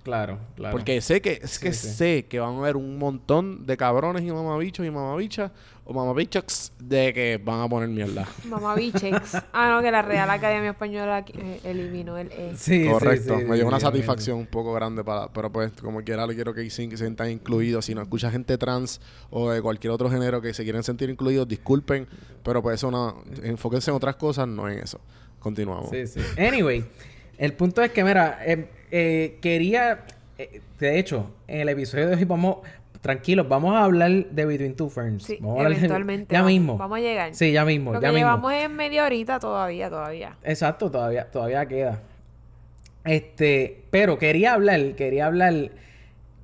Claro, claro. Porque sé que, es que Sí, sé que van a haber un montón de cabrones y mamabichos y mamabichas o mamabichos de que van a poner mierda. *laughs* Mamá Bichex. Ah, no, que la Real Academia Española eh, eliminó el E. Sí, sí, Correcto. sí, me dio una sí, satisfacción un poco grande para, pero pues como quiera le quiero que se se sientan incluidos. Si no escucha gente trans o de cualquier otro género que se quieren sentir incluidos, disculpen, pero pues eso no, enfóquense en otras cosas, no en eso. Continuamos. Sí, sí. Anyway, el punto es que, mira, eh, eh, quería. eh, de hecho, en el episodio de hoy vamos. tranquilos, vamos a hablar de Between Two Ferns. Sí, vamos a hablar de- eventualmente. Ya vamos- mismo. Vamos a llegar. Sí, ya mismo, Lo ya que mismo. llevamos es media horita todavía, todavía. Exacto, todavía, todavía queda. Este, pero quería hablar, quería hablar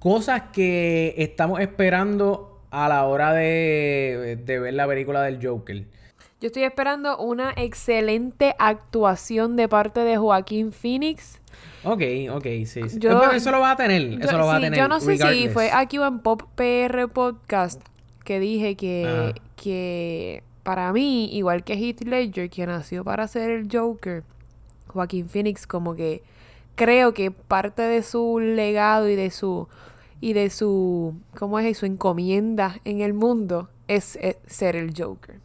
cosas que estamos esperando a la hora de, de ver la película del Joker. Yo estoy esperando una excelente actuación de parte de Joaquín Phoenix. Ok, ok, sí. sí. Yo- bueno, eso lo va a tener. Yo, eso lo va a sí, tener. yo no sé si fue aquí o en Pop PR Podcast que dije que, Ajá. que para mí, igual que Heath Ledger, que nació para ser el Joker, Joaquín Phoenix como que creo que parte de su legado y de su y de su ¿cómo es? su encomienda en el mundo es, ser el Joker.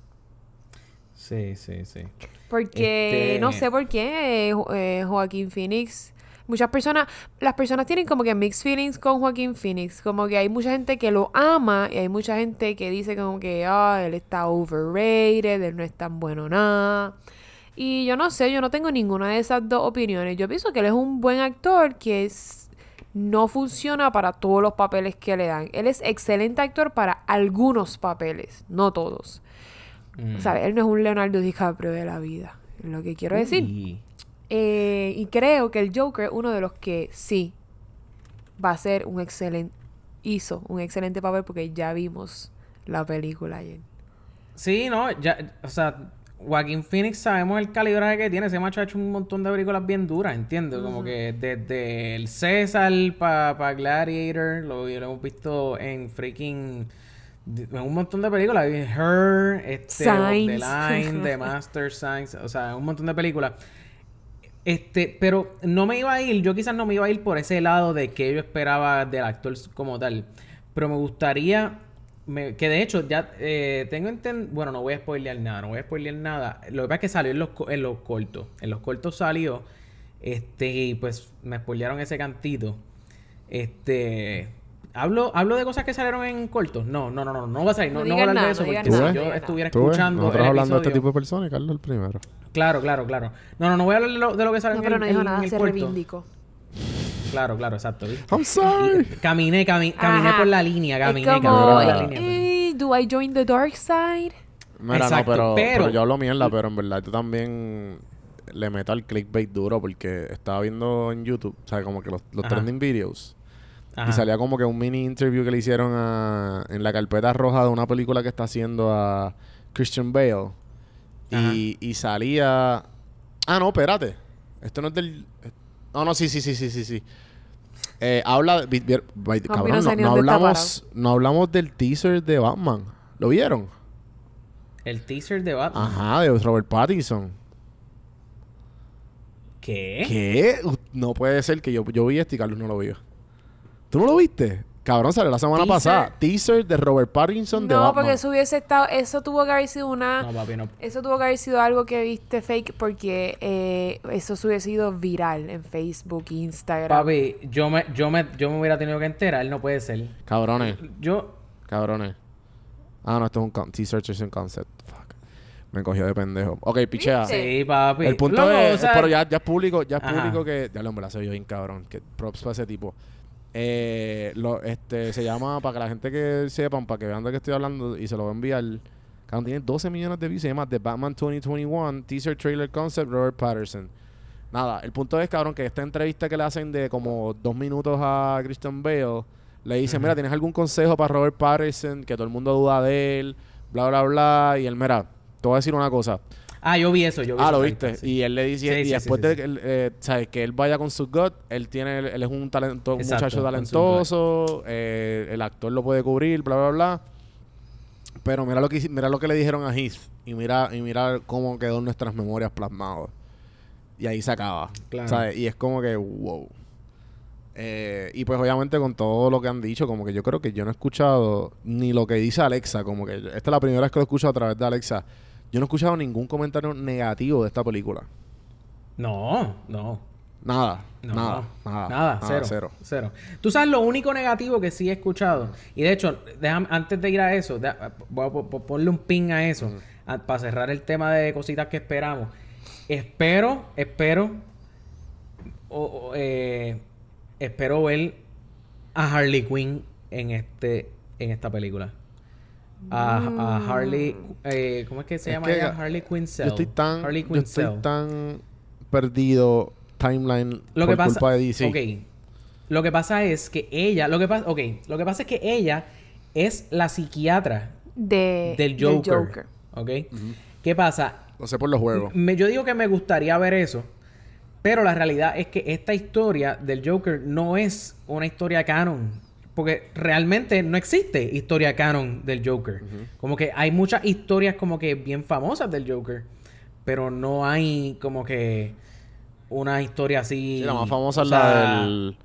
Sí, sí, sí. Porque Este- no sé por qué eh, Jo- eh, Joaquín Phoenix. Muchas personas, las personas tienen como que mixed feelings con Joaquín Phoenix. Como que hay mucha gente que lo ama y hay mucha gente que dice como que, ah, él está overrated, él no es tan bueno nada. Y yo no sé, yo no tengo ninguna de esas dos opiniones. Yo pienso que él es un buen actor que es- no funciona para todos los papeles que le dan. Él es excelente actor para algunos papeles, no todos. Mm. ¿Sabes? Él no es un Leonardo DiCaprio de la vida. es Lo que quiero decir. Eh, y creo que el Joker es uno de los que sí va a ser un excelente. Hizo un excelente papel porque ya vimos la película ayer. Sí, no, ya, o sea, Joaquín Phoenix sabemos el calibraje que tiene. Ese macho ha hecho un montón de películas bien duras, ¿entiendes? Como que desde el César para Gladiator, lo, lo hemos visto en freaking... Un montón de películas. Her, este, the. Line, *laughs* The Master Signs, o sea, un montón de películas. Este, pero no me iba a ir, yo quizás no me iba a ir por ese lado de que yo esperaba del actor como tal. Pero me gustaría, me- que de hecho ya eh, tengo entendido, bueno, no voy a spoilear nada, no voy a spoilear nada. Lo que pasa es que salió en los, en los cortos. En los cortos salió, este, y pues me spoilearon ese cantito. Este, ¿hablo, ¿hablo de cosas que salieron en cortos? No, no, no, no, no voy a salir, no, No no voy a hablar de nada, eso no digas porque si yo estuviera escuchando Nosotros el hablando de este tipo de personas Carlos el primero. Claro, claro, claro. No, no, no voy a hablar de lo, de lo que sale No, en pero no dijo en- nada, en el se corto. reivindicó. Claro, claro, exacto. ¿viste? I'm sorry. Y Caminé, cami- caminé Ajá. por la línea, caminé, es como, caminé por la línea. eh, ¿Do I join the dark side? Mira, Exacto, no, pero, pero- pero yo hablo mierda, pero en verdad tú también le meto al clickbait duro porque estaba viendo en YouTube, o sea, como que los, trending videos. Ajá. Y salía como que un mini interview que le hicieron a, en la carpeta roja de una película que está haciendo a Christian Bale. Y, y salía... Ah, no, espérate. Esto no es del... No, no, sí, sí, sí, sí, sí, sí. Eh, habla... vi- vier- vi- no cabrón, no, hablamos, no hablamos del teaser de Batman. ¿Lo vieron? El teaser de Batman. Ajá, de Robert Pattinson. ¿Qué? ¿Qué? No puede ser que yo, yo vi esto y Carlos no lo vio. ¿Tú no lo viste? Cabrón, salió la semana Teaser. pasada. Teaser de Robert Pattinson de No, Batman. porque eso hubiese estado, eso tuvo que haber sido una, No, papi, no. eso tuvo que haber sido algo que viste fake porque eh, eso se hubiese sido viral en Facebook, Instagram. Papi, yo me, yo, me, yo me hubiera tenido que enterar, no puede ser. Cabrones, Yo, cabrones. Ah, no, esto es un con- teaser, es un concept. Fuck. Me cogió de pendejo. Ok, pichea. Sí, papi. El punto Loco, es, o sea, pero ya, ya es público, ya es Ajá. público que, ya lo hombre, la soy yo bien cabrón, que props para ese tipo. Eh, lo, este, se llama, para que la gente que sepan, para que vean de qué estoy hablando y se lo voy a enviar, tiene 12 millones de views, se llama The Batman 2021 Teaser Trailer Concept Robert Patterson. Nada, el punto es, cabrón, que esta entrevista que le hacen de como dos minutos a Christian Bale, le dicen, mira, ¿tienes algún consejo para Robert Patterson? Que todo el mundo duda de él, bla, bla, bla. Y él, mira, te voy a decir una cosa. Ah, yo vi eso, yo vi Ah, eso lo viste. sí. Y él le dice, Sí, y sí, después de que él, eh, ¿sabes? que él vaya con su gut, él tiene, él es un talento, un Exacto, muchacho talentoso, eh, el actor lo puede cubrir, bla, bla, bla. Pero mira lo que mira lo que le dijeron a Heath y mira, y mira cómo quedó en nuestras memorias plasmado. Y ahí se acaba. Claro. ¿sabes? Y es como que, wow. Eh, y pues obviamente con todo lo que han dicho, como que yo creo que yo no he escuchado ni lo que dice Alexa, como que esta es la primera vez que lo escucho a través de Alexa. Yo no he escuchado ningún comentario negativo de esta película. No, no. Nada, No, nada, nada, nada, cero, cero. Tú sabes lo único negativo que sí he escuchado. Y de hecho, déjame, antes de ir a eso, deja- voy a po- po- ponle un pin a eso. a- para cerrar el tema de cositas que esperamos. Espero, espero, o- o, eh, espero ver a Harley Quinn en este en esta película. A, a Harley... eh, ¿Cómo es que se Es llama que ella? Harley Quinzel. Yo estoy tan, Harley yo estoy tan perdido timeline Lo por que pasa... culpa de DC. Ok. Lo que pasa es que ella... Lo que pasa... Ok. Lo que pasa es que ella es la psiquiatra De, del Joker. ¿Ok? ¿Qué pasa? Lo sé por los juegos. Me, yo digo que me gustaría ver eso. Pero la realidad es que esta historia del Joker no es una historia canon. Porque realmente no existe historia canon del Joker. Como que hay muchas historias como que bien famosas del Joker. Pero no hay como que una historia así. Sí, la más famosa es la del...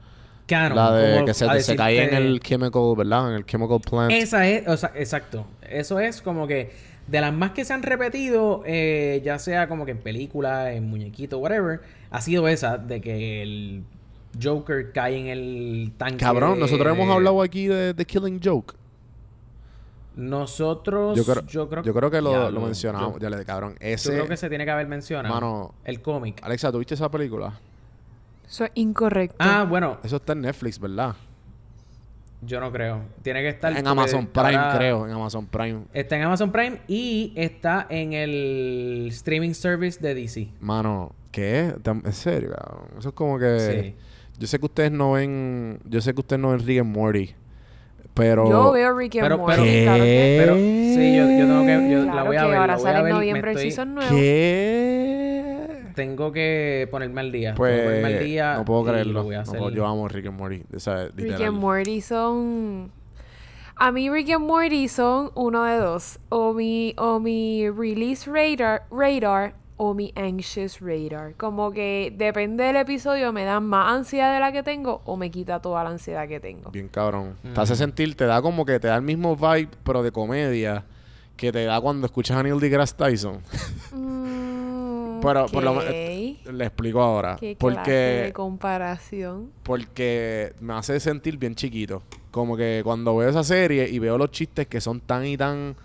Canon. La de que se, se cae en el chemical, ¿verdad? En el chemical plant. esa es, o sea, exacto. Eso es como que de las más que se han repetido, eh, ya sea como que en películas, en muñequitos, whatever, ha sido esa de que el Joker cae en el tanque. Cabrón, nosotros hemos hablado aquí de Killing Joke. Nosotros, Yo creo, yo creo, yo creo que lo, Ya, lo mencionamos. Yo, ya le cabrón. yo Ese... creo que se tiene que haber mencionado. Mano. el cómic. Alexa, ¿tuviste esa película? Eso es incorrecto. Ah, bueno, Eso está en Netflix, ¿verdad? yo no creo. Tiene que estar En Amazon Prime, creo. En Amazon Prime. Está en Amazon Prime y está en el streaming service de DC. Mano, ¿qué? ¿En serio, cabrón? Eso es como que... Sí. Yo sé que ustedes no ven... Yo sé que ustedes no ven Rick and Morty. Pero... Yo veo Rick and Pero- Morty, pero- claro que... Pero sí, yo, yo tengo que. Yo la voy a que ver. ahora la voy a sale en ver, noviembre el estoy- season nuevo. ¿Qué? Tengo que ponerme al día. Tengo que ponerme al Pues... día No puedo creerlo. lo voy a No hacer. puedo- yo amo Rick and Morty. O sea, Rick and Morty son... A mí Rick and Morty son uno de dos. O mi, o mi release radar, radar o mi anxious radar. Como que depende del episodio, me dan más ansiedad de la que tengo o me quita toda la ansiedad que tengo. Bien cabrón. Te hace sentir... Te da como que... Te da el mismo vibe, pero de comedia... Que te da cuando escuchas a Neil deGrasse Tyson. Mm, *laughs* Pero por lo menos... ok. Le explico ahora. ¿Qué clase Porque... de comparación? Porque me hace sentir bien chiquito. Como que cuando veo esa serie y veo los chistes que son tan y tan...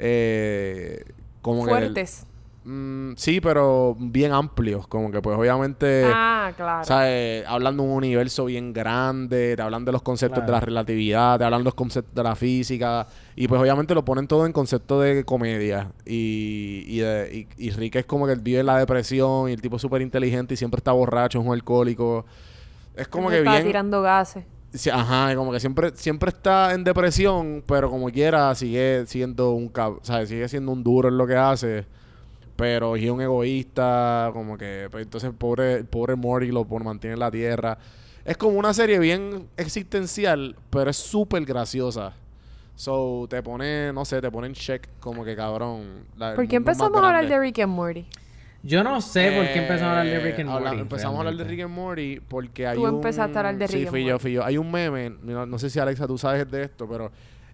Eh, como que... Fuertes. Mm, sí, pero bien amplios. Como que pues obviamente... ah, claro. ¿sabes? Hablan de un universo bien grande, te hablan de los conceptos de la relatividad, te hablan de los conceptos de la física, y pues obviamente lo ponen todo en concepto de comedia. Y, y, de- y, y Rick es como que él vive la depresión, y el tipo es súper inteligente y siempre está borracho, es un alcohólico. Es como que bien... tirando gases. Sí, ajá, y como que siempre, siempre está en depresión, pero como quiera sigue siendo un cab- ¿sabes? Sigue siendo un duro en lo que hace. Pero es un egoísta, como que pues, entonces el pobre, el pobre Morty lo pone- mantiene en la tierra. Es como una serie bien existencial, pero es súper graciosa. So, te pone, no sé, te pone en check como que cabrón. la- ¿Por qué empezamos a hablar de Rick and Morty? Yo no sé por qué empezamos a hablar de Rick and habla- Morty. empezamos a hablar de. Rick and Morty porque hay Tú un... empezaste a hablar de Sí, Rick and fui yo, fui yo. Hay un meme, mira, no sé si Alexa tú sabes de esto, pero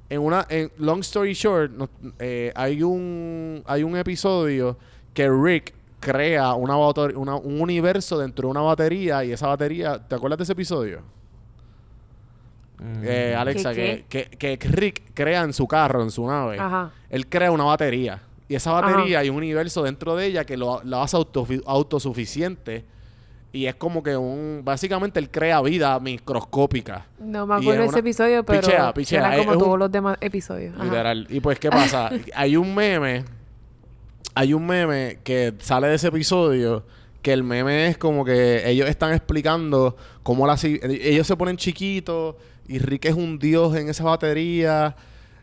en una... En long story short, no- eh, hay un hay un episodio que Rick crea una, bater- una- un universo dentro de una batería y esa batería... ¿Te acuerdas de ese episodio? Mm. Eh, Alexa, ¿Qué, que, que, que Rick crea en su carro, en su nave, Ajá. él crea una batería. Y esa batería hay un universo dentro de ella que lo, lo hace autosuficiente. Y es como que un... Básicamente él crea vida microscópica. No me acuerdo de es ese una- episodio, pero Pichea, pichea, es- como es un- todos los demás episodios. Ajá. Literal. Y pues, ¿qué pasa? *laughs* hay un meme... Hay un meme que sale de ese episodio que el meme es como que ellos están explicando cómo la... Ellos se ponen chiquitos y Rick es un dios en esa batería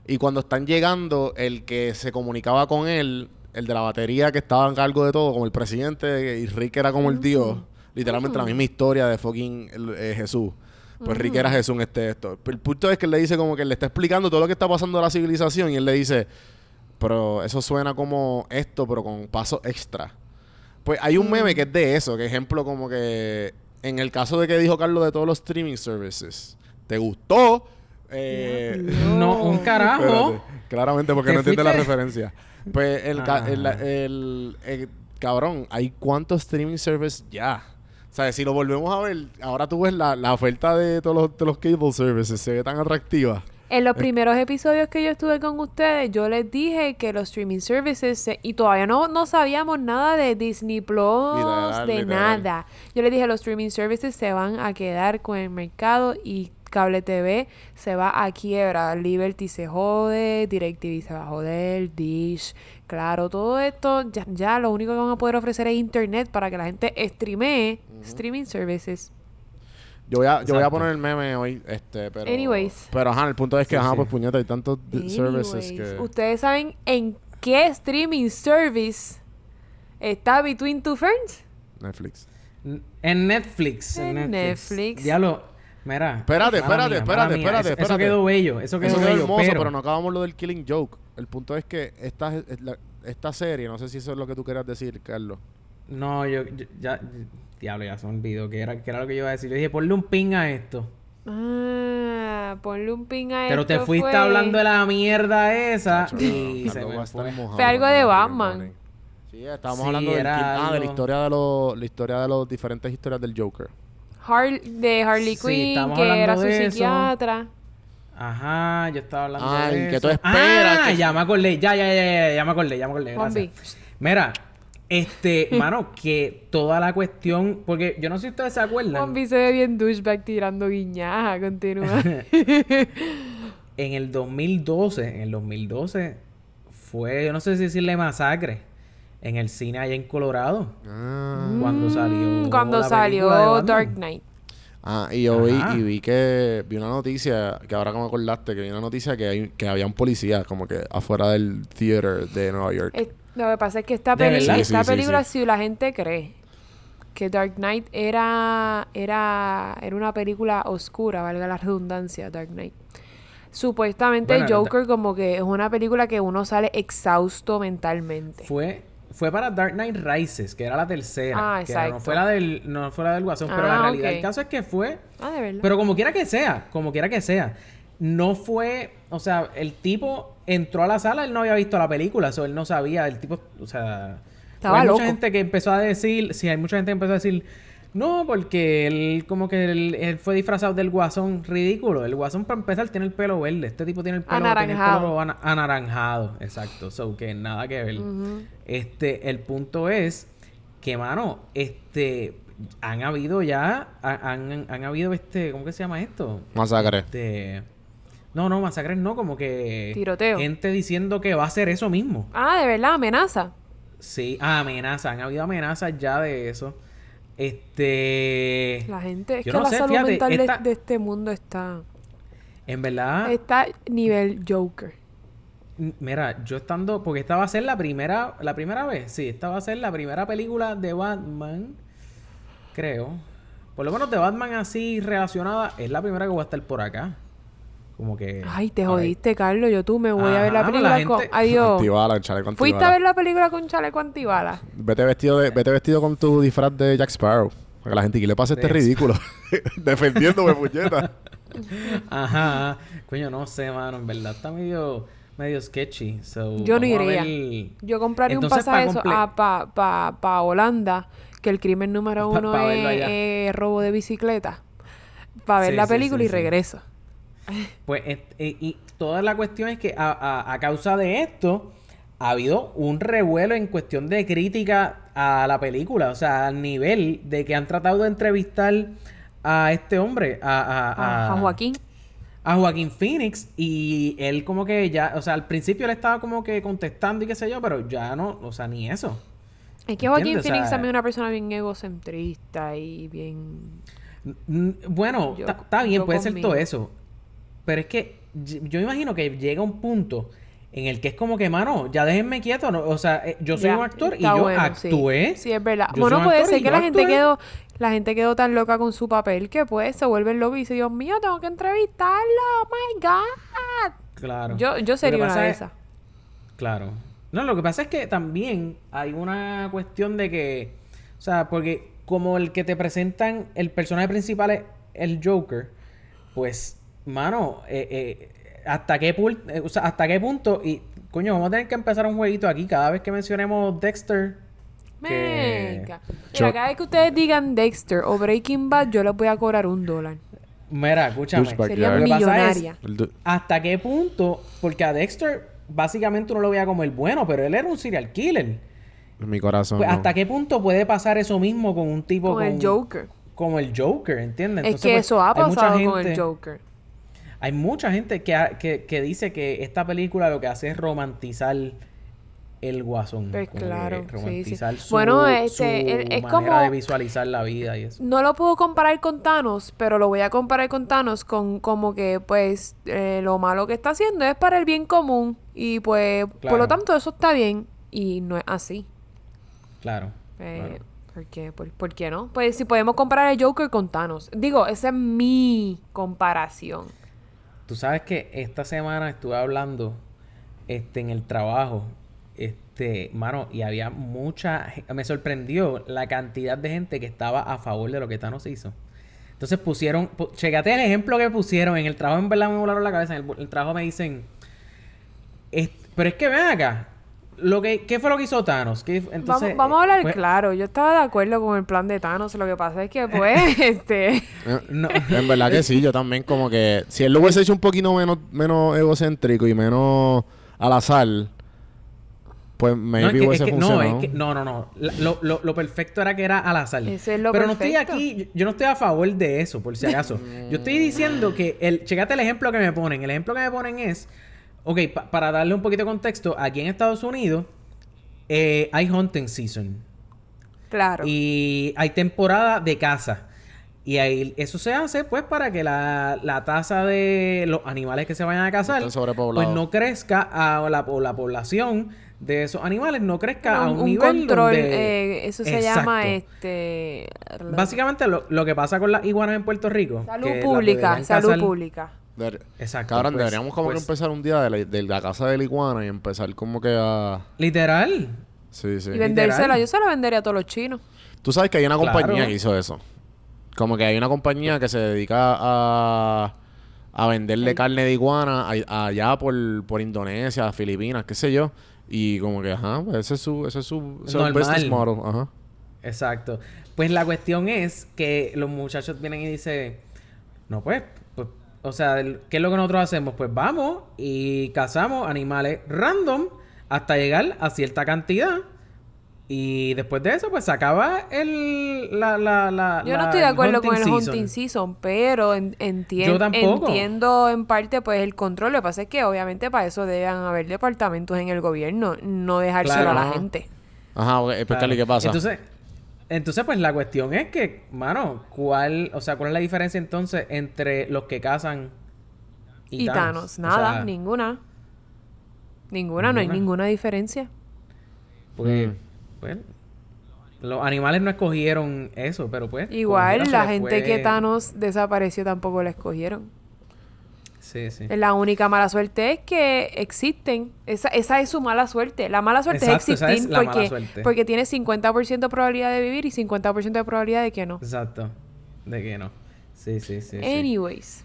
y cuando están llegando, el que se comunicaba con él, el de la batería que estaba en cargo de todo, como el presidente, y Rick era como el dios. Literalmente la misma historia de fucking el- eh, Jesús. Pues Rick era Jesús en este esto. El punto es que él le dice como que le está explicando todo lo que está pasando a la civilización y él le dice, pero eso suena como esto, pero con paso extra. Pues hay un meme que es de eso, que ejemplo como que en el caso de que dijo Carlos de todos los streaming services, ¿te gustó? Eh, No, un *laughs* carajo. Espérate. Claramente porque ¿Te no entiende la referencia. Pues el, Ah. el, el- el- cabrón, hay cuántos streaming services ya. O sea, si lo volvemos a ver, ahora tú ves la, la oferta de todos los, de los cable services, se ve tan atractiva. En Eh. los primeros episodios que yo estuve con ustedes, yo les dije que los streaming services, se- y todavía no, no sabíamos nada de Disney Plus, Literal, de literal. nada. Yo les dije, los streaming services se van a quedar con el mercado y cable TV se va a quiebra, Liberty se jode, DirecTV se va a joder, Dish, claro, todo esto ya, ya lo único que van a poder ofrecer es internet para que la gente streamee streaming services. Yo voy a, yo voy a poner el meme hoy, este, pero... Anyways. Pero ajá, el punto es que, Sí, ajá, sí. pues puñeta, hay tantos d- services Anyways, que... ¿Ustedes saben en qué streaming service está Between Two Ferns? Netflix. N- En Netflix. En Netflix. Diablo. Mira. Espérate, espérate, mía, espérate, mía. espérate, Eso- quedó bello. Eso quedó Eso quedó bello. hermoso, pero... pero no acabamos lo del Killing Joke. El punto es que esta, esta serie, no sé si eso es lo que tú querías decir, Carlos. No, yo, yo- ya... Diablo, ya se me olvidó que era, que era lo que yo iba a decir. Yo dije, ponle un ping a esto. Ah, ponle un ping a Pero te esto, fuiste fue- hablando de la mierda esa Chacho, y no, se Carlos va a me estar fue. mojado Fue algo de Batman. Sí, estábamos Sí, hablando del ah, de la historia de los la historia de los diferentes historias del Joker. Har- de Harley Sí, Quinn, que era su de eso. psiquiatra. Ajá, yo estaba hablando Ay, de que eso. tú esperas Ah, que- ya me acordé. Ya, ya, ya, ya, ya me acordé, ya me acordé. Gracias. Mira, este, *laughs* mano, que toda la cuestión... Porque yo no sé si ustedes se acuerdan. Juanvi se ve bien douchebag tirando guiñaja. Continúa. *laughs* En el 2012, en el 2012, fue, yo no sé si decirle masacre, en el cine allá en Colorado. Ah, Cuando salió. Cuando la salió. Dark Knight. Ah, y yo vi, y vi que vi una noticia, que ahora que me acordaste, que vi una noticia que, hay, que había un policía como que afuera del theater de Nueva York. Eh, lo que pasa es que esta, ¿De peli- esta sí, sí, película, sí. si la gente cree que Dark Knight era, era, era una película oscura, valga la redundancia, Dark Knight. Supuestamente Bueno, Joker como que es una película que uno sale exhausto mentalmente. Fue, fue para Dark Knight Rises, que era la tercera. Ah, que no exacto. fue la del, no fue la del Guasón, pero la Ah, realidad el caso es que fue. Ah, de verdad. Pero como quiera que sea, como quiera que sea, no fue, o sea, el tipo entró a la sala, él no había visto la película, eso él no sabía, el tipo, o sea, Estaba hay loco. mucha gente que empezó a decir, sí, hay mucha gente que empezó a decir, no, porque él como que él, él fue disfrazado del guasón ridículo. El guasón para empezar tiene el pelo verde, este tipo tiene el pelo, tiene el Anaranjado. pelo ana- anaranjado, exacto, so que nada que ver. Este, el punto es que, mano, este, han habido ya, ha- han, han habido este, ¿cómo que se llama esto? Masacre. Este, no, no, masacres no, como que Tiroteo. gente diciendo que va a hacer eso mismo. Ah, de verdad, amenaza. Sí, ah, amenazas, han habido amenazas ya de eso. Este, La gente, es Yo que no la sé, salud fíjate, mental de- esta- de, este mundo está, en verdad, está nivel Joker. mira, yo estando, porque esta va a ser la primera, la primera vez, sí, esta va a ser la primera película de Batman, creo. Por lo menos de Batman así relacionada, es la primera que voy a estar por acá. Como que. Ay, te jodiste, Carlos. Yo tú me voy a ver la película la con... Adiós. Antibala, ¿Fuiste a ver la película con chaleco antibala? Vete vestido, de, vete vestido con tu disfraz de Jack Sparrow. Para que la gente, ¿qué le pasa a este ridículo? *laughs* Defendiéndome, puñeta. Ajá. Coño, no sé, mano. En verdad está medio, medio sketchy. So, Yo no iría. ver- Yo compraría Entonces, un pasaje pa' eso comple- a pa, pa, pa Holanda, que el crimen número uno es, robo de bicicleta. Para ver Sí, la sí, película sí, y sí. regreso. Pues, et- eh, y toda la cuestión es que a, a- a causa de esto ha habido un revuelo en cuestión de crítica a la película. O sea, al nivel de que han tratado de entrevistar a este hombre, a, a- Joaquín. a Joaquín Phoenix y él como que ya, o sea, al principio él estaba como que contestando y qué sé yo, pero ya no, o sea, ni eso. Es que Joaquín ¿Entiendes? O Phoenix sea, también es una persona bien egocentrista y bien... Bueno, está bien, puede ser todo eso. Pero es que yo imagino que llega un punto en el que es como que, mano, ya déjenme quieto. ¿no? O sea, eh, yo soy Ya, un actor y yo bueno, actué. Sí, es verdad. Yo bueno, puede ser que la gente quedó... La gente quedó tan loca con su papel que pues se vuelve loco y dice, Dios mío, tengo que entrevistarlo. Oh my God. Claro. Yo, yo sería una de es- esas. Claro. No, lo que pasa es que también hay una cuestión de que, o sea, porque como el que te presentan, el personaje principal es el Joker, pues, mano, eh, eh, hasta qué pul- eh, o sea, hasta qué punto y coño, vamos a tener que empezar un jueguito aquí cada vez que mencionemos Dexter. que- Venga. Yo- Mira, cada vez que ustedes digan Dexter o Breaking Bad, yo les voy a cobrar un dólar. Mira, escúchame. Sería que es- millonaria. Du- ¿Hasta qué punto? Porque a Dexter básicamente uno lo veía como el bueno, pero él era un serial killer. en mi corazón. Pues, no. ¿Hasta qué punto puede pasar eso mismo con un tipo Con el Joker. como el Joker, ¿entiendes? es Entonces, que pues, eso ha pasado con el Joker. Hay mucha gente que, ha- que, que dice que esta película lo que hace es romantizar el guasón. Pues claro, sí, sí. romantizar su, Bueno, este, su es manera como- de visualizar la vida y eso. No lo puedo comparar con Thanos, pero lo voy a comparar con Thanos con como que, pues, eh, lo malo que está haciendo es para el bien común. Y pues, por lo tanto, eso está bien. Y no es así. Claro. Eh, claro. ¿por, qué? ¿Por, por qué no? Pues si podemos comparar el Joker con Thanos. Digo, esa es mi comparación. Tú sabes que esta semana estuve hablando este, en el trabajo, este, mano, y había mucha, me sorprendió la cantidad de gente que estaba a favor de lo que Thanos hizo. Entonces pusieron, pu- checate el ejemplo que pusieron, en el trabajo en verdad me volaron la cabeza, en el, trabajo me dicen, "Es- pero es que ven acá, lo que, ¿qué fue lo que hizo Thanos? ¿Qué- entonces, vamos, vamos a hablar pues, claro. Yo estaba de acuerdo con el plan de Thanos. Lo que pasa es que, pues, *laughs* este... No. En verdad que sí, yo también como que... Si él lo hubiese hecho un poquito menos, menos egocéntrico y menos al azar, pues No, maybe es que, no, es que, no, no, no. La- Lo, lo- lo perfecto era que era al azar. Ese es lo Pero perfecto. no estoy aquí, yo no estoy a favor de eso, por si acaso. yo estoy diciendo que, el, checate el ejemplo que me ponen. El ejemplo que me ponen es, ok, pa- para darle un poquito de contexto, aquí en Estados Unidos eh, hay hunting season. Claro. Y hay temporada de caza. Y ahí, eso se hace pues para que la, la tasa de los animales que se vayan a cazar pues no crezca a la, o la población de esos animales no crezca a un, un, nivel control, donde... eh, eso se Exacto. llama este Básicamente lo, lo que pasa con las iguanas en Puerto Rico. salud pública, salud cazar- pública. Deber- Exacto. Cabrón, pues- deberíamos como pues, que empezar un día de la, de la casa de la iguana y empezar como que a... Literal. Sí, sí. Y vendérsela, Literal. yo se la vendería a todos los chinos. Tú sabes que hay una Claro. compañía que hizo eso. Como que hay una compañía que se dedica a, a venderle carne de iguana a- allá por, por Indonesia, Filipinas, qué sé yo. Y como que, ajá, pues ese es su, ese es su, ese business model. Ajá. Exacto. Pues la cuestión es que los muchachos vienen y dicen, no pues, pues, o sea, ¿qué es lo que nosotros hacemos? Pues vamos y cazamos animales random hasta llegar a cierta cantidad. Y después de eso, pues se acaba el, la, la, la, Yo no estoy de acuerdo con el season. hunting season, pero en- entien- Yo tampoco. entiendo en parte pues el control. Lo que pasa es que obviamente para eso deben haber departamentos en el gobierno, no dejárselo Claro. a la gente. Ajá, ok, pues Claro. Cali, ¿qué pasa? Entonces, entonces, pues la cuestión es que, mano, ¿cuál, o sea, cuál es la diferencia entonces entre los que cazan y, Y Thanos, nada, O sea, ninguna. Ninguna, no hay ninguna. diferencia. Porque, Mm. pues, los animales no escogieron eso, pero pues. Igual la gente fue- que Thanos desapareció tampoco la escogieron. Sí, sí. La única mala suerte es que existen. Esa, esa es su mala suerte. La mala suerte Exacto, es existir es porque, suerte. porque tiene 50% de probabilidad de vivir y 50% de probabilidad de que no. Exacto. De que no. Sí, sí, sí. sí. Anyways.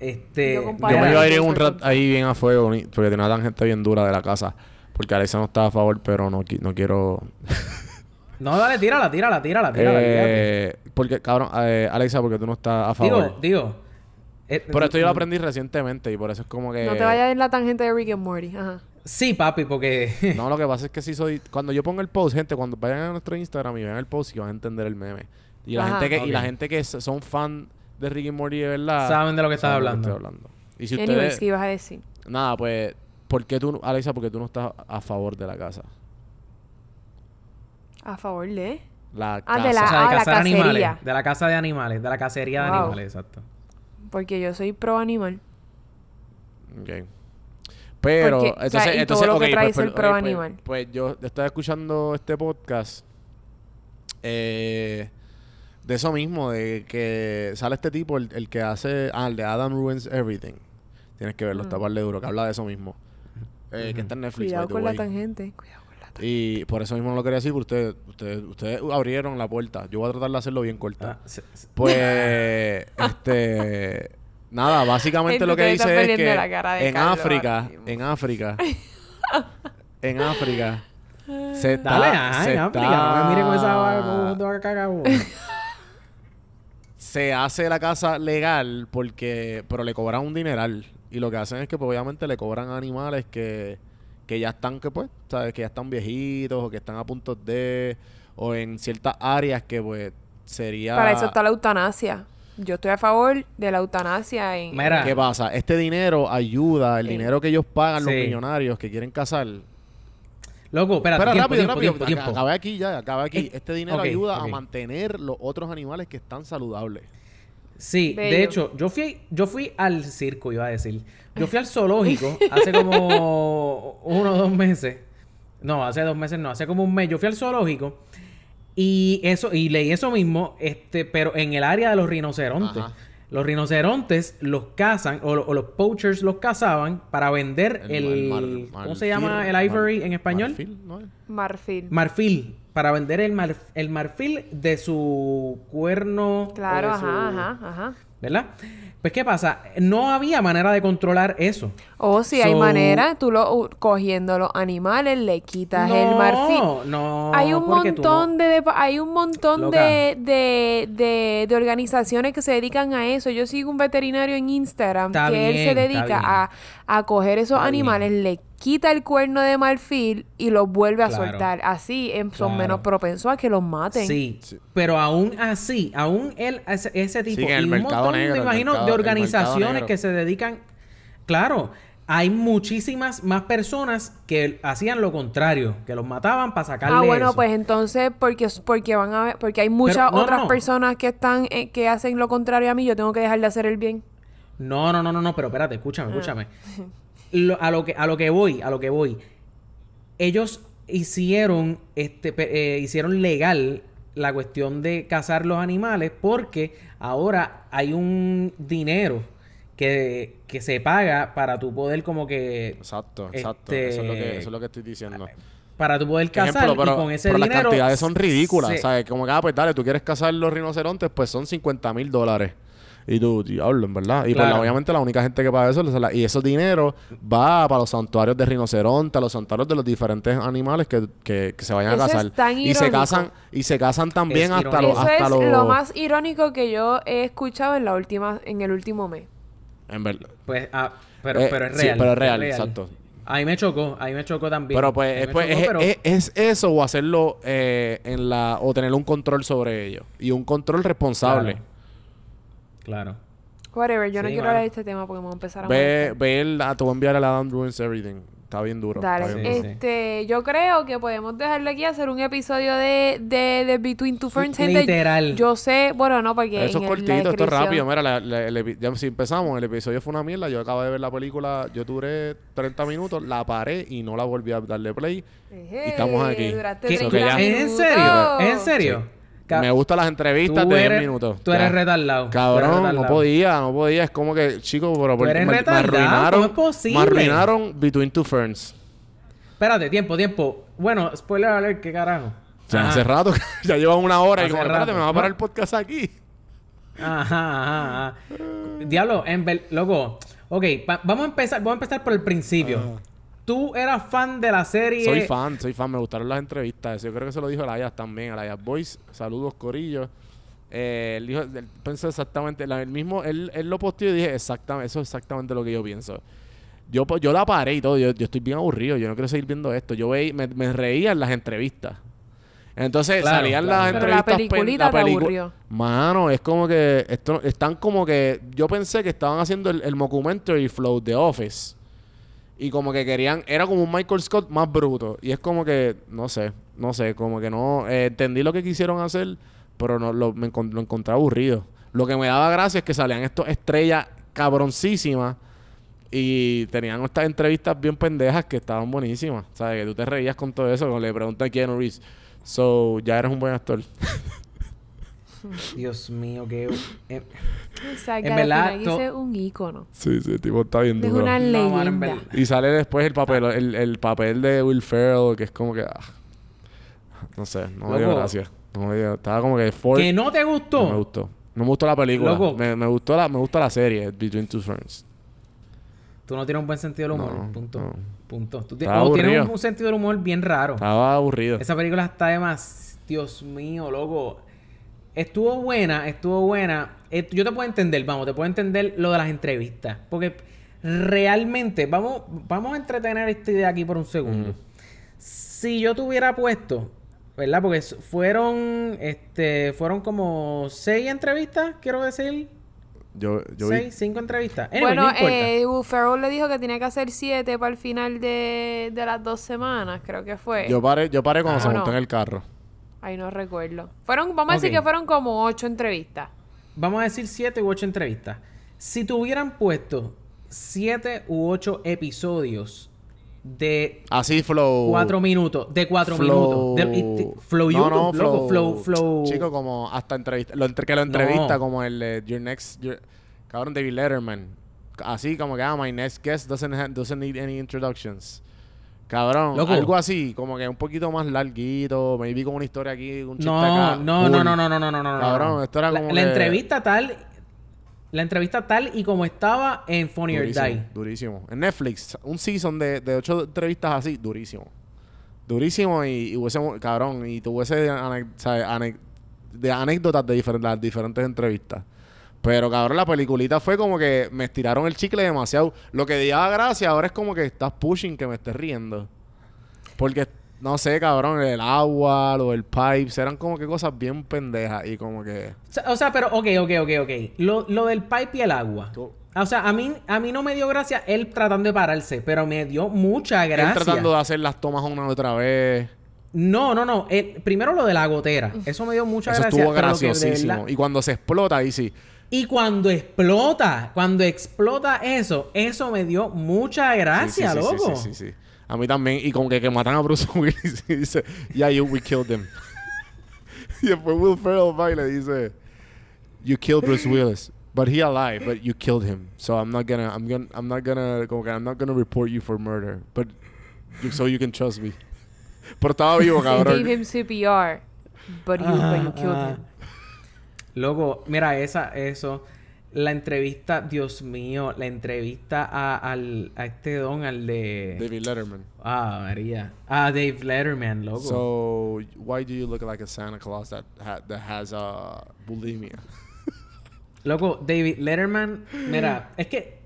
Este. Yo me iba a ir un rat ahí bien a fuego porque tiene una tangente bien dura de la casa. Porque Alexa no estaba a favor, pero no, qui- no quiero... *laughs* No, dale, tírala, tírala, tírala, tírala. Eh, porque, cabrón, eh, Alexa, porque tú no estás a favor. Digo, digo. Eh, Pero esto yo lo aprendí recientemente y por eso es como que... No te vayas en la tangente de Rick and Morty. Ajá. Sí, papi, porque. *laughs* No, lo que pasa es que si soy... Cuando yo pongo el post, gente, cuando vayan a nuestro Instagram y vean el post, y van a entender el meme. Y la Ajá. gente que y la gente que son fan de Ricky Morty de verdad... Saben de lo que estás hablando. estoy hablando. Y si Anyways, ustedes... ¿qué ibas a decir? Nada, pues... ¿Por qué tú, Alexa, porque tú no estás a favor de la casa? A favor de... La Ah, casa. de la- o sea, de ah, cazar cacería. animales. De la caza de animales. De la cacería de Wow. animales, exacto. Porque yo soy pro animal. Ok. Pero, Porque, o sea, entonces, y entonces, todo lo que trae pues, es el pro pues- animal. Pues, yo estaba escuchando este podcast eh, de eso mismo, de que sale este tipo, el, el que hace, ah, el de Adam Ruins Everything. Tienes que verlo, está par de duro, que habla de eso mismo. Eh, Que está en Netflix. Cuidado con la tangente. Cuidado. Y por eso mismo no lo quería decir, porque ustedes, ustedes, ustedes abrieron la puerta. Yo voy a tratar de hacerlo bien corta. Ah, Pues, *laughs* este, nada, básicamente lo que dice es que en Carlos África, en África, *laughs* en África, se está, Dale, ay, se África, no me mire con esa se hace la casa legal porque, pero le cobran un dineral y lo que hacen es que pues, obviamente le cobran animales que, que ya están, que pues, sabes, que ya están viejitos o que están a punto de, o en ciertas áreas que pues sería... Para eso está la eutanasia. Yo estoy a favor de la eutanasia en... Mira. ¿Qué pasa? Este dinero ayuda, el Sí. dinero que ellos pagan los millonarios que quieren casar. Loco, espérate, Espera, tiempo, rápido, tiempo, rápido. tiempo, Ac- tiempo. Acabé aquí ya, acabé aquí. Eh, este dinero ayuda a mantener los otros animales que están saludables. Sí, Bello. de hecho, yo fui, yo fui al circo, iba a decir. Yo fui al *laughs* zoológico hace como uno o dos meses. No, hace dos meses no, hace como un mes. Yo fui al zoológico y eso, y leí eso mismo, este, pero en el área de los rinocerontes. Ajá. Los rinocerontes los cazan, o, o los poachers los cazaban para vender el. mar- mar- ¿Cómo se llama el ivory mar- en español? marfil, ¿no es? Marfil. Marfil. Para vender el, mar- el marfil de su cuerno. claro, ajá, su- ajá, ajá. ¿Verdad? Pues, ¿qué pasa? No había manera de controlar eso. O si hay So- manera, tú lo, cogiendo los animales, le quitas el No, marfil. no, hay un montón no- de, de- hay un montón de, de, de, de organizaciones que se dedican a eso. Yo sigo un veterinario en Instagram Está que él bien, se dedica bien. a, a coger esos Está animales, le quita el cuerno de marfil y los vuelve a Claro. soltar. Así son Claro. menos propensos a que los maten. Sí, pero aún así, aún él, ese, ese tipo, Sí, que en el y un montón, negro, me imagino, mercado- de organizaciones que se dedican... Claro, hay muchísimas más personas que hacían lo contrario, que los mataban para sacarle Ah, bueno, eso. pues entonces, porque, porque van a ver- porque hay muchas no, otras no. personas que están, eh, que hacen lo contrario a mí, yo tengo que dejar de hacer el bien. No, no, no, no, no, pero espérate, escúchame, Ah. escúchame. *laughs* Lo- a, lo que, a lo que voy, a lo que voy. Ellos hicieron, este, eh, hicieron legal la cuestión de cazar los animales porque ahora hay un dinero que, que se paga para tu poder como que... Exacto, exacto. Este- Eso, es lo que, eso es lo que estoy diciendo. Para tu poder Ejemplo, cazar pero, y con ese pero las dinero... cantidades son ridículas. se- ¿Sabes? Como que, ah, pues dale, tú quieres cazar los rinocerontes, pues son 50 mil dólares. Y tú, diablo, en verdad. Y pues Claro. obviamente la única gente que paga eso, es la- y esos dinero va para los santuarios de rinoceronte, a los santuarios de los diferentes animales que, que- que se vayan a es tan y se casan, y se casan también Es hasta los, Eso hasta es los. lo más irónico que yo he escuchado en la última, en el último mes. En verdad. Pues, ah, pero, Eh, pero es sí, real. pero es real, exacto. Ahí me chocó, ahí me chocó también. Pero pues, pues, chocó, es, pero- es- es eso o hacerlo eh, en la o tener un control sobre ello y un control responsable. Claro. Whatever, yo no quiero hablar de este tema porque voy a empezar a Ve, molestar. ve el, ah, te voy a enviar el Adam Ruins Everything. Está bien duro. Dale, está bien Sí, duro. sí. este, yo creo que podemos dejarlo aquí hacer un episodio de, de, de Between Two Ferns, gente. Literal. Yo sé, bueno, no, porque Eso es la cortito, esto es rápido. Mira, la- la- el ya si empezamos, el episodio fue una mierda. Yo acabo de ver la película, yo duré 30 minutos, la paré y no la volví a darle play. Ejé, Y estamos aquí. duraste ¿Qué- 30 que ya- ¿Es en serio? minutos. ¿Es en serio? Me gustan las entrevistas tú de 10 eres- minutos. Tú eres retardado. tú eres Cabrón, no podía, no podía. Es como que, chico, pero por- eres me, arruinaron. ¿cómo es posible? Me arruinaron Between Two Ferns. Espérate, tiempo, tiempo. Bueno, spoiler alert, ¿qué carajo? O sea, Ajá. hace rato, *laughs* ya llevan una hora y como, espérate, me va a parar el podcast aquí. Ajá, ajá, ajá. Diablo, en loco. Ok, va- vamos a empezar, vamos a empezar por el principio. Tú eras fan de la serie. Soy fan, soy fan, me gustaron las entrevistas. Yo creo que se lo dijo Elias también, Elias Boys. Saludos, Corillo. Eh, él dijo, él pensó exactamente, la- el mismo, él, él lo posteó y dije, exactamente, eso es exactamente lo que yo pienso. Yo, po- yo la paré y todo, yo, yo estoy bien aburrido, yo no quiero seguir viendo esto. Yo veí, me, me reía en las entrevistas. Entonces Claro, salían claro. las Pero la entrevistas. pen- peliculita te pelicu- aburrió. Mano, es como que esto, están como que. Yo pensé que estaban haciendo el, el mockumentary flow de Office. Y como que querían, era como un Michael Scott más bruto. Y es como que, no sé, no sé, como que no, eh, entendí lo que quisieron hacer, pero no lo, me encon- lo encontré aburrido. Lo que me daba gracia es que salían estas estrellas cabroncísimas y tenían estas entrevistas bien pendejas que estaban buenísimas. ¿Sabes? Que tú te reías con todo eso, cuando le preguntan a Keanu Reeves. So, ya eres un buen actor. *laughs* *laughs* Dios mío, qué. eh, *laughs* O sea, En verdad, to- es un ícono. sí, sí, el tipo está bien Es duro. una No, mano, en leyenda. Y sale después el papel, el, el papel de Will Ferrell, que es como que. ah, no sé, no me dio gracia. No me dio- estaba como que Ford. ¿Que no te No me gustó? gustó. No me gustó la película. Loco. Me, me gustó la, me gustó la serie, Between Two Ferns. Tú no tienes un buen sentido del humor. No, punto. no. Punto. Tú tienes un, un sentido del humor bien raro. Estaba aburrido. Esa película está de más. Dios mío, loco. Estuvo buena, estuvo buena. Eh, yo te puedo entender, vamos, te puedo entender lo de las entrevistas. Porque realmente, vamos, vamos a entretener esta idea aquí por un segundo. Si yo te hubiera puesto ¿verdad? Porque fueron, este, fueron como seis entrevistas, quiero decir. Yo, yo vi. seis, cinco entrevistas. Anyway, bueno, no eh, Will Ferrell le dijo que tenía que hacer siete para el final de, de las dos semanas, creo que fue. Yo paré, yo paré cuando Ah, se no. montó en el carro. Ay, no recuerdo. Fueron, vamos a decir que fueron como ocho entrevistas. Vamos a decir siete u ocho entrevistas. Si tuvieran puesto siete u ocho episodios de Así flow. cuatro minutos, de cuatro flow. minutos. De, y- flow no, YouTube, no, loco, flow, flow. Chico, como hasta entrevista. Lo entre, que lo entrevista No. como el de Your Next. Your- cabrón, David Letterman. Así como que, ah, my next guest doesn't, ha- doesn't need any introductions. Cabrón, Loco. algo así, como que un poquito más larguito, maybe como una historia aquí, un chiste No, acá. no, cool. no, no, no, no, no, no, no. Cabrón, esto era como la que- entrevista tal, la entrevista tal y como estaba en Funny or Durísimo, Die. durísimo. En Netflix, un season de, de ocho entrevistas así, durísimo. Durísimo y, y hubiese, cabrón, y tuviese ane- de anécdotas de las diferentes entrevistas. Pero cabrón, la peliculita fue como que me estiraron el chicle demasiado. Lo que daba gracia ahora es como que estás pushing que me estés riendo. Porque, no sé, cabrón, el agua, lo del pipes, eran como que cosas bien pendejas y como que... O sea, o sea, pero, ok, ok, ok, ok. Lo, lo del pipe y el agua. Tú- O sea, a mí, a mí no me dio gracia él tratando de pararse, pero me dio mucha Él gracia. tratando de hacer las tomas una y otra vez. No, no, no. El- primero lo de la gotera. Eso me dio mucha Eso gracia. estuvo graciosísimo. Y cuando se explota, ahí sí. Y cuando explota, cuando explota eso, eso me dio mucha gracia, Sí, sí, sí, loco. Sí, sí, sí, A mí también. Y como que, que matan a Bruce Willis *laughs* y dice, yeah, you, we killed him. *laughs* y después Will Ferrell va y le dice, you killed Bruce Willis. But he alive, but you killed him. So I'm not gonna, I'm gonna, I'm not gonna, como que I'm not gonna report you for murder. But, you- so you can trust me. *laughs* Pero estaba vivo, He gave cabrón. him CPR, but you, but you killed Ah, him. Loco, mira, esa, eso. La entrevista, Dios mío, la entrevista a, al, a este don, al de. David Letterman. Ah, María. Ah, Dave Letterman, loco. So why do you look like a Santa Claus that ha that has uh, bulimia? *laughs* Loco, David Letterman, mira, es que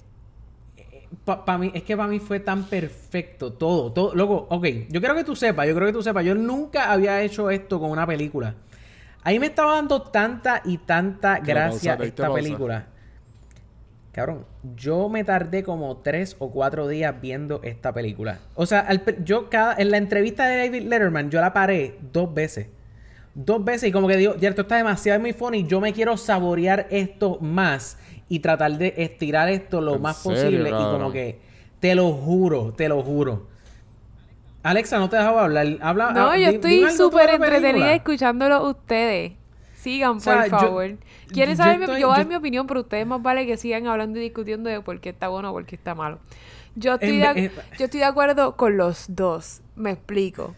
para mí es que para mí fue tan perfecto todo, todo, loco, ok, yo quiero que tú sepas, yo creo que tú sepas, yo nunca había hecho esto con una película. Ahí me estaba dando tanta y tanta gracia pausa, esta película. Cabrón, yo me tardé como tres o cuatro días viendo esta película. O sea, al yo cada, en la entrevista de David Letterman, yo la paré dos veces. Dos veces y como que digo, ya esto está demasiado muy funny, yo me quiero saborear esto más y tratar de estirar esto lo ¿En más serio, posible. Y como que, te lo juro, te lo juro. Alexa, no te dejaba hablar. Habla, No, ah, yo estoy súper entretenida escuchándolo ustedes. Sigan, O sea, por yo- favor. ¿Quieren yo saber? mi- yo voy a dar yo- mi opinión, pero ustedes más vale que sigan hablando y discutiendo de por qué está bueno o por qué está malo. Yo estoy, En de, eh, yo estoy de acuerdo con los dos. Me explico.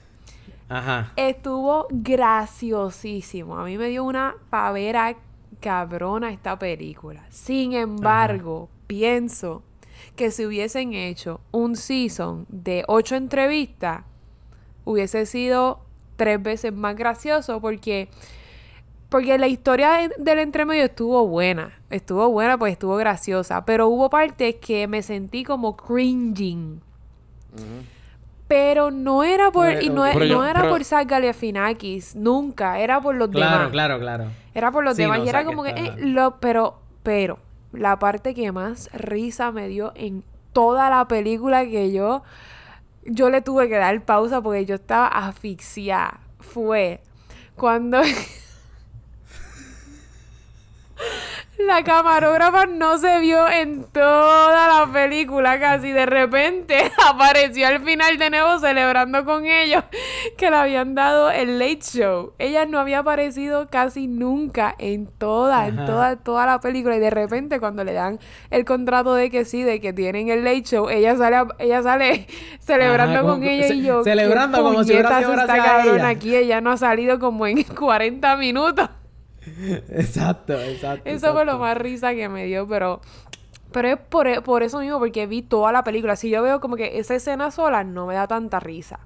Ajá. Estuvo graciosísimo. A mí me dio una pavera cabrona esta película. Sin embargo, pienso que si hubiesen hecho un season de ocho entrevistas, hubiese sido tres veces más gracioso porque porque la historia de- del entremedio estuvo buena. Estuvo buena, pues estuvo graciosa. Pero hubo partes que me sentí como cringing. Pero no era por, y no, Pero no yo- era pero- por Zach Galifianakis, nunca, era por los Claro, demás. claro, claro. Era por los Sí, demás. no, y era como que, eh, lo, pero, pero, la parte que más risa me dio en toda la película que yo, yo le tuve que dar pausa porque yo estaba asfixiada, fue cuando *laughs* *laughs* la camarógrafa no se vio en toda la película casi. De repente *laughs* apareció al final de nuevo celebrando con ellos que le habían dado el late show. Ella no había aparecido casi nunca en toda, en toda, toda la película. Y de repente cuando le dan el contrato de que sí, de que tienen el late show, ella sale, a- ella sale *laughs* celebrando Ajá, con ellos y yo. celebrando ¿qué como si hubiera sido está gracias a cabrona ella? aquí? Ella no ha salido como en *laughs* 40 minutos. *laughs* Exacto, exacto. Eso fue lo más risa que me dio, pero... Pero es por, e- por eso mismo, porque vi toda la película. Si yo veo como que esa escena sola, no me da tanta risa.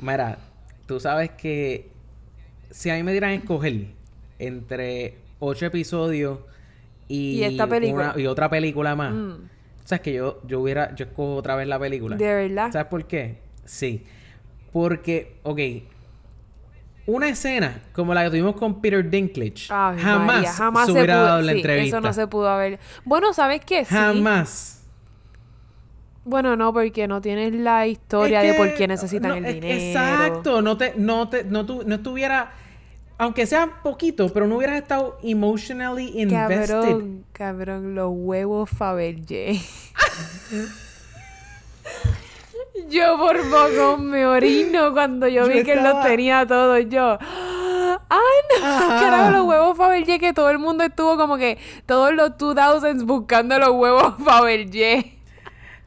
Mira, tú sabes que si a mí me dieran a escoger entre ocho episodios y, Y esta película. una- y otra película más, Mm. sabes que yo, yo hubiera, yo escojo otra vez la película. De verdad. ¿Sabes por qué? Sí. Porque, ok, una escena como la que tuvimos con Peter Dinklage, Ay, jamás, María, jamás se hubiera dado la sí, entrevista. Eso no se pudo haber. Bueno, ¿sabes qué? Sí. Jamás. Bueno, no, porque no tienes la historia Es de por qué necesitan no, el es- dinero. Exacto, no te, no te, no, tu- no estuviera, aunque sea poquito, pero no hubieras estado emotionally invested. Cabrón, cabrón, los huevos Fabergé. *laughs* yo por poco me orino cuando yo, Yo vi que él los tenía todos. Yo, ¡ay no! Ajá. Carajo, los huevos Fabergé que todo el mundo estuvo como que todos los 2000s buscando los huevos *laughs* Fabergé.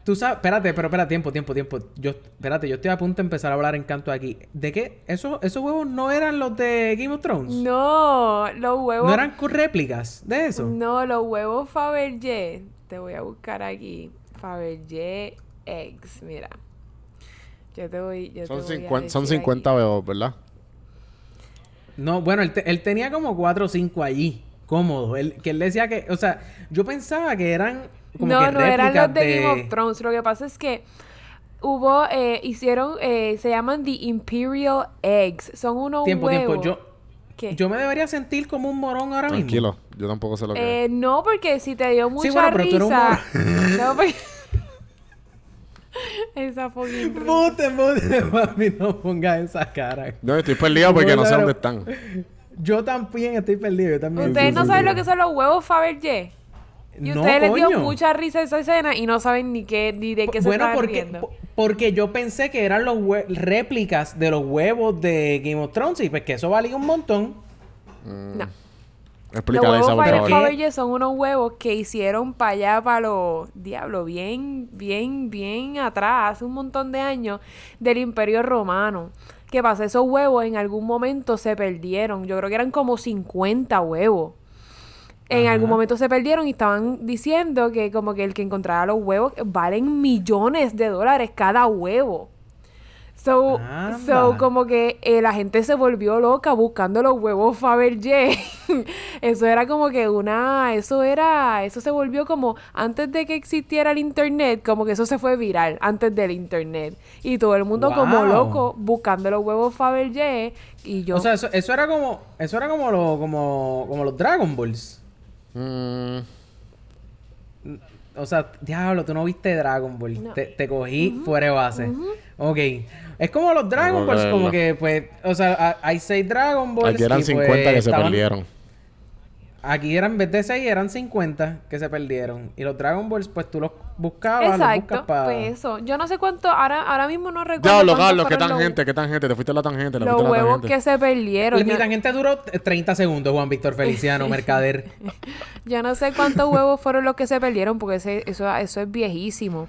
Tú sabes, espérate, pero espera, tiempo, tiempo, tiempo. Yo, espérate, yo estoy a punto de empezar a hablar en canto aquí. ¿De qué? ¿Esos, esos huevos no eran los de Game of Thrones? No, los huevos. ¿No eran con réplicas de eso? No, los huevos Fabergé. Te voy a buscar aquí. Fabergé Eggs, mira. Yo te voy. Yo Son, te voy a 50, son decir 50 aquí. huevos, ¿verdad? No, bueno, él, te- él tenía como cuatro o cinco allí, cómodos. Él, que él decía que, o sea, yo pensaba que eran como No, que no, eran los de, Game of Thrones. Lo que pasa es que hubo, eh, hicieron, eh, se llaman The Imperial Eggs. Son unos Tiempo, huevos. tiempo. Yo, ¿Qué? yo me debería sentir como un morón ahora mismo. Tranquilo, yo tampoco sé lo que Eh, no, porque si te dio mucha bueno, pero tú eres un risa. *laughs* no, porque... *laughs* Esa fucking. Bote, bote, mami, no pongas esa cara. No, estoy perdido porque no sé dónde están. Yo también estoy perdido, yo también. Ustedes no saben lo que son los huevos Fabergé. Y No, ustedes les dio mucha risa esa escena y no saben ni qué ni de qué se Bueno, están porque, riendo. po- porque yo pensé que eran los réplicas de los huevos de Game of Thrones y pues que eso valía un montón. No. Los Explícale esa huevos por Faber- favor. ¿Qué? Fabergé son unos huevos que hicieron para allá, para los diablos, bien, bien, bien atrás, hace un montón de años, del Imperio Romano. ¿Qué pasa? Esos huevos en algún momento se perdieron. Yo creo que eran como 50 huevos. En Ajá. algún momento se perdieron y estaban diciendo que como que el que encontrara los huevos valen millones de dólares cada huevo. So, Anda. so como que eh, la gente se volvió loca buscando los huevos Fabergé. *laughs* eso era como que una, eso era, eso se volvió como antes de que existiera el internet, como que eso se fue viral antes del internet y todo el mundo como loco buscando los huevos Fabergé y yo O sea, eso, eso era como, eso era como, lo, como, como los Dragon Balls. Mm, O sea, diablo, tú no viste Dragon Ball. No. Te, te cogí fuera de base. Ok. Es como los Dragon Balls, como que, pues, o sea, a- hay seis Dragon Balls. aquí eran y, pues, 50 que se perdieron. Aquí eran, en vez de 6, eran 50 que se perdieron. Y los Dragon Balls, pues tú los buscabas, los buscas Exacto, para. pues eso. Yo no sé cuánto, ahora, ahora mismo no recuerdo. Diablo, Carlos, qué fueron los- tangente, qué tangente. Te fuiste a la tangente, te Los fuiste a la huevos tangente. que se perdieron. Mi Yo, tangente duró 30 segundos, Juan Víctor Feliciano, *laughs* Mercader. yo no sé cuántos huevos fueron los que se perdieron, porque ese- eso, eso es viejísimo.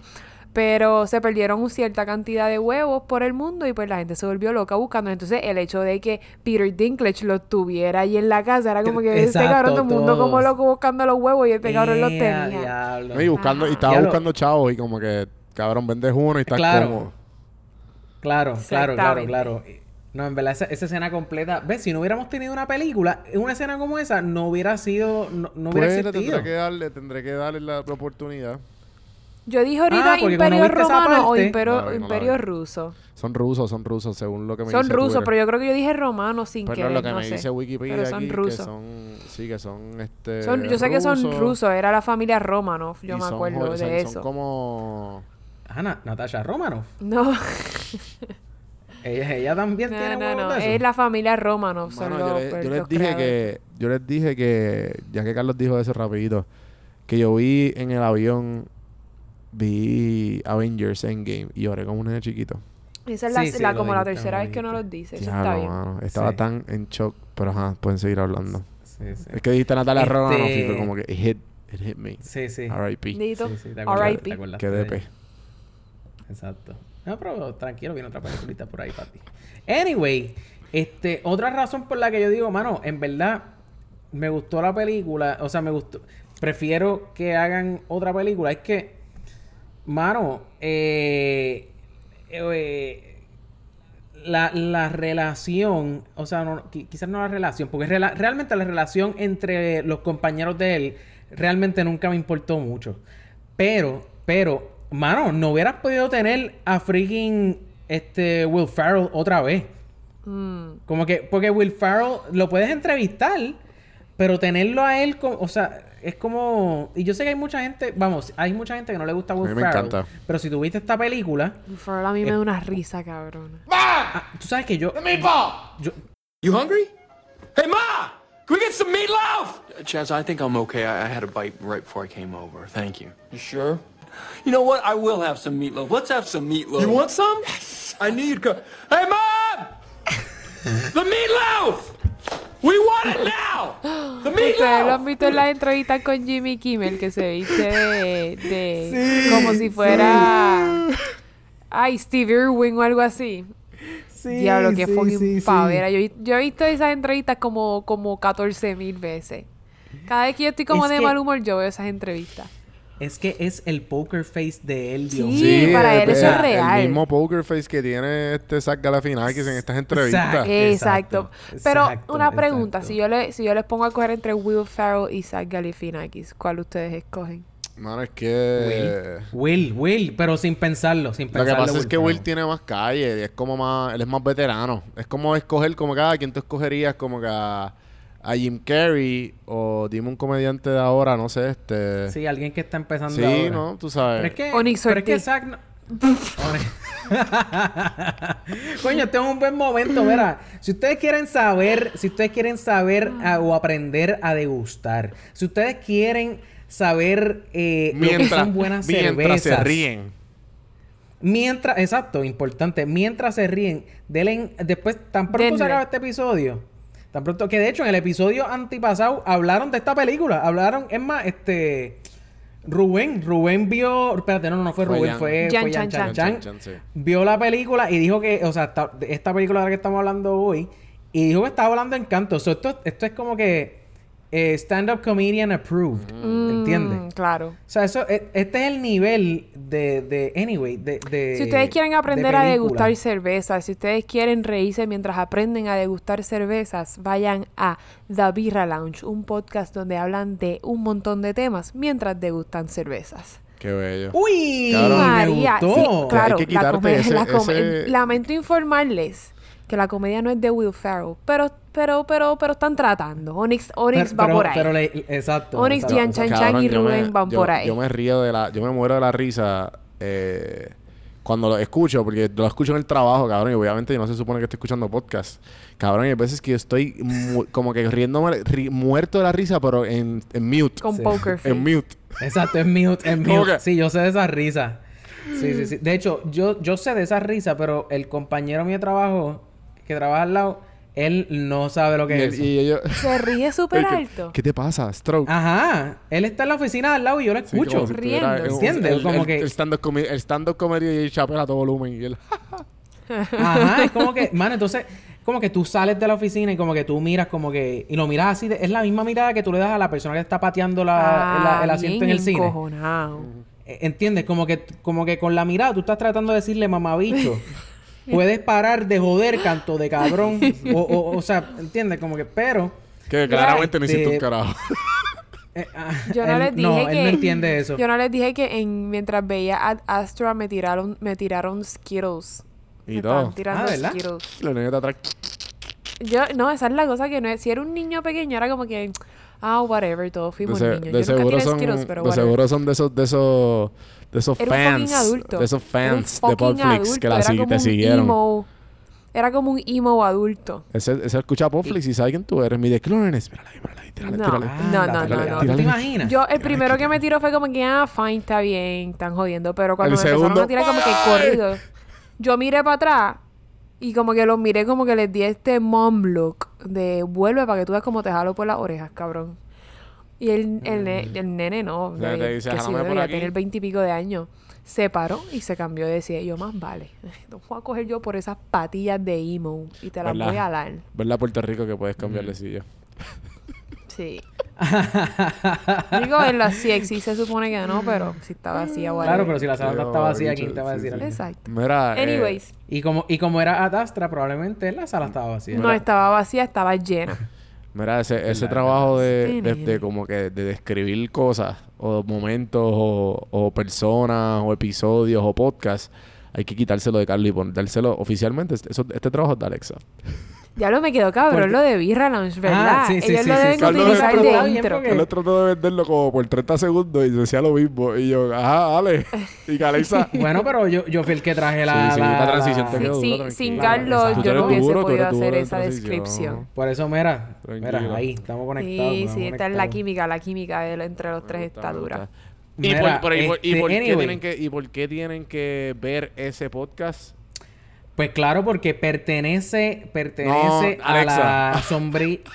Pero se perdieron una cierta cantidad de huevos por el mundo y pues la gente se volvió loca buscando. Entonces el hecho de que Peter Dinklage los tuviera ahí en la casa era como que este Exacto, cabrón todo el mundo como loco buscando los huevos y este cabrón los tenía. diablo. Y buscando, y estaba Diablo. buscando chavos y como que, cabrón, vendes uno y estás Claro. cómodo. Claro, claro, claro, claro. No, en verdad, esa, esa escena completa. ¿Ves? Si no hubiéramos tenido una película, una escena como esa no hubiera sido. No, no hubiera Pues existido. tendré que darle, tendré que darle la oportunidad. Yo dije ahorita Ah, Imperio Romano o Imperio, No vi, imperio. Ruso. Son rusos, son rusos, según lo que me Son dice rusos, pero yo creo que yo dije romano sin Pero querer, lo que no me sé. dice Wikipedia Pero son aquí, que rusos. son, sí, que son, este, Son- yo sé que son rusos, era la familia Romanov, yo y me son acuerdo de son- eso. Son como... Ah, Na- Natasha Romanoff. No, *laughs* *laughs* Ella, ella también no, tiene no, de eso. es la familia Romanov, Mano, yo, los, le- yo les los dije creadores. que, yo les dije que, ya que Carlos dijo eso rapidito, que yo vi en el avión, vi Avengers Endgame y lloré como un nene chiquito. Esa es la, Sí, sí, la- lo como la tercera vez que no los dice, eso Diablo, está bien. mano, estaba Sí. tan en shock, pero ajá, pueden seguir hablando. Sí, sí. Es que dijiste Natalia Este- Romanoff y fue como que it hit, it hit me. Sí, sí. R.I.P. Dito, Sí, sí, te acuerdas- R.I.P. de DP. Exacto. No, pero tranquilo, viene otra peliculita por ahí para ti. Anyway, este, otra razón por la que yo digo, mano, en verdad, me gustó la película, o sea, me gustó, prefiero que hagan otra película, es que, mano, eh, eh, la, la relación, o sea, no- quizás no la relación, porque realmente la relación entre los compañeros de él realmente nunca me importó mucho. Pero, pero, mano, no hubieras podido tener a freaking este Will Ferrell otra vez. Mm. Como que, porque Will Ferrell lo puedes entrevistar, pero tenerlo a él, como, o sea, es como. Y yo sé que hay mucha gente, vamos, hay mucha gente que no le gusta Will A mí me Ferrell. encanta. Pero si tuviste esta película, Will Ferrell a mí me da una risa, cabrón. ah, tú sabes que yo. The meatball! yo You hungry? Hey, Ma! Can we get some meatloaf? Chaz, I think I'm okay. I, I had a bite right before I came over. Thank you. You sure? You know what? I will have some meatloaf. Let's have some meatloaf. You want some? Yes. I knew you'd go. Hey, Mom! *laughs* the meatloaf! We want it now! The Ustedes lo han visto en las entrevistas con Jimmy Kimmel, que se viste de... de como si fuera... Ay, Steve Irwin o algo así. sí, Diablo, que sí, fucking pavera. Yo, yo he visto esas entrevistas como, como 14 mil veces. Cada vez que yo estoy como Es de que- mal humor, yo veo esas entrevistas. Es que es el poker face de él, Dios Sí, mío. para eh, él eso es real. El mismo poker face que tiene este Zach Galifianakis en estas entrevistas. Exacto. Exacto. Pero exacto, una pregunta, exacto. si yo le, si yo les pongo a coger entre Will Ferrell y Zach Galifianakis, ¿cuál ustedes escogen? Mano, es que... Will, Will, pero sin pensarlo, sin Lo pensarlo. que pasa es que Will tiene más calle, y es como más, él es más veterano. Es como escoger como que a quién tú escogerías como que a, Jim Carrey o dime un comediante de ahora, no sé, este. Sí, alguien que está empezando Sí, ahora. ¿no? Tú sabes. Pero es que, Onyx pero es que Ortiz. Zack no- *laughs* Coño, este es un buen momento, verá. Si ustedes quieren saber, si ustedes quieren saber ah, o aprender a degustar, si ustedes quieren saber eh, lo que mientras, son buenas mientras se cervezas, ríen. Mientras, exacto, importante. Mientras se ríen, denle, después, tan pronto Denle. se acaba este episodio. Tan pronto, que de hecho en el episodio antipasado hablaron de esta película. Hablaron, es más, este. Rubén, Rubén vio. Espérate, no, no, no fue Fue Rubén, Jan. fue, Jan fue Jan Chan Chan Chan. Sí. Vio la película y dijo que, o sea, esta, esta película de la que estamos hablando hoy, y dijo que estaba hablando en canto. So, esto, esto es como que eh, stand-up comedian approved. ¿Entiendes? Mm, claro. O sea, eso, e- este es el nivel de, de anyway, de, de Si ustedes quieren de aprender a película. degustar cervezas, si ustedes quieren reírse mientras aprenden a degustar cervezas, vayan a The Birra Lounge, un podcast donde hablan de un montón de temas mientras degustan cervezas. Qué bello. Uy, Cabrón. María, me sí, gustó. claro, Hay que la quitarte comedia- ese- la com- ese- lamento informarles que la comedia no es de Will Ferrell, pero, pero, pero, pero están tratando. Onyx, Onyx Pero- va pero- por ahí. pero le- exacto. Onyx. Jan Chan Chan Cabrón, y me- Rubén van yo- por ahí. Yo me río de la... Yo me muero de la risa eh, cuando lo escucho, porque lo escucho en el trabajo, cabrón, y obviamente yo no se supone que estoy escuchando podcast. Cabrón, y hay veces que yo estoy mu- como que riéndome, ri- muerto de la risa, pero en, en mute. Con Sí. Poker Face. En mute. Exacto, es mute, ¿Cómo mute. Sí, yo sé de esa risa. Sí, sí, sí. De hecho, yo, yo sé de esa risa, pero el compañero mío de trabajo, que trabaja al lado, él no sabe lo que Y, es él- eso. y yo... Se ríe *laughs* súper ¿Qué- alto. ¿Qué te pasa? Stroke. Ajá. Él está en la oficina al lado y yo lo Sí, escucho. como si estuviera- riendo. un- ¿Entiendes? El, Como el- que- el stand-up comedy, el stand-up comedy de Chappelle a todo volumen. Y él... *laughs* Ajá, es como que, mano, entonces, como que tú sales de la oficina y como que tú miras como que, y lo miras así, de- es la misma mirada que tú le das a la persona que está pateando la, el- el, asiento en el cine. encojonado. Eh, ¿Entiendes? Como que, como que con la mirada tú estás tratando de decirle mamabicho. *laughs* Puedes parar de joder, canto de cabrón. *laughs* o, o, o sea, ¿entiendes? Como que, pero. Que claramente no hiciste Este, un carajo. eh, ah, Yo no él- les dije no, que... él no entiende eso. Yo no les dije que en, mientras veía a Astra me tiraron, me tiraron Skittles. Y me todo. tirando Ah, ¿verdad? Skittles. La nena está atrás. Yo, no, esa es la cosa que no es... Si era un niño pequeño, era como que... Ah, whatever, todos De, fuimos se- niños. de Yo nunca seguro tiré son, Skittles, pero de whatever. seguro son de esos, de esos, de esos Era un fucking fans, adulto. de esos Era un fans de Popflix que la era sig- como te un siguieron. emo- Era como un emo adulto. Ese, ese escucha Popflix y sabe quién tú eres. Mide clones. Mírala ahí, mírala ahí. Tírale, No. tírale. no, no, no, ¿tú no. te imaginas? Yo, el primero que me tiró fue como que, ah, fine, está bien, están jodiendo. Pero cuando El me empezaron segundo, a tirar como que corrido, yo miré para atrás y como que los miré como que les di este mom look de vuelve para que tú veas cómo te jalo por las orejas, cabrón. Y el, el, ne- el nene no, O sea, de- te dice, que si "Jálame por debería aquí". tener veintipico de años, se paró y se cambió de decía, yo más vale, *laughs* no voy a coger yo por esas patillas de emo y te las ¿Verdad? voy a dar. ¿Verdad, Puerto Rico, que puedes cambiar de silla? Sí. *laughs* Digo, en la CXI se supone que no, pero si está vacía, Claro, whatever. pero si la sala está vacía, bicho, ¿quién te va a decir sí. algo? Exacto. Mira, eh, Anyways, Y como, y como era Atastra, probablemente la sala estaba vacía. no estaba vacía, estaba llena. *laughs* Mira, ese, ese trabajo de, de, de como que de describir cosas o momentos o, o personas o episodios o podcasts, hay que quitárselo de Carlos y ponérselo oficialmente. Eso, este trabajo es de Alexa. Ya lo me quedó cabrón Porque- lo de Birra Lounge, ¿verdad? Ah, sí, sí, Ellos sí, lo sí, deben utilizar de intro. porque- Él trató de venderlo como por 30 segundos y decía lo mismo. Y yo, ajá, Ale. *laughs* Y que Alexa. *laughs* Bueno, pero yo, yo fui el que traje la... Sí, sí, la- la transición la- Sí, sin. Carlos yo no hubiese duro, podido hacer esa transición. descripción. Por eso, mira, Tranquilo. mira, ahí, estamos conectados. Sí, estamos sí, está en la química, la química de- entre los tres está dura. gusta. ¿Y, Mira, por, pero ¿y por- y este, por qué anyway. tienen que, ¿Y por qué tienen que ver ese podcast? Pues claro, porque pertenece, pertenece No, a la sombría. *laughs*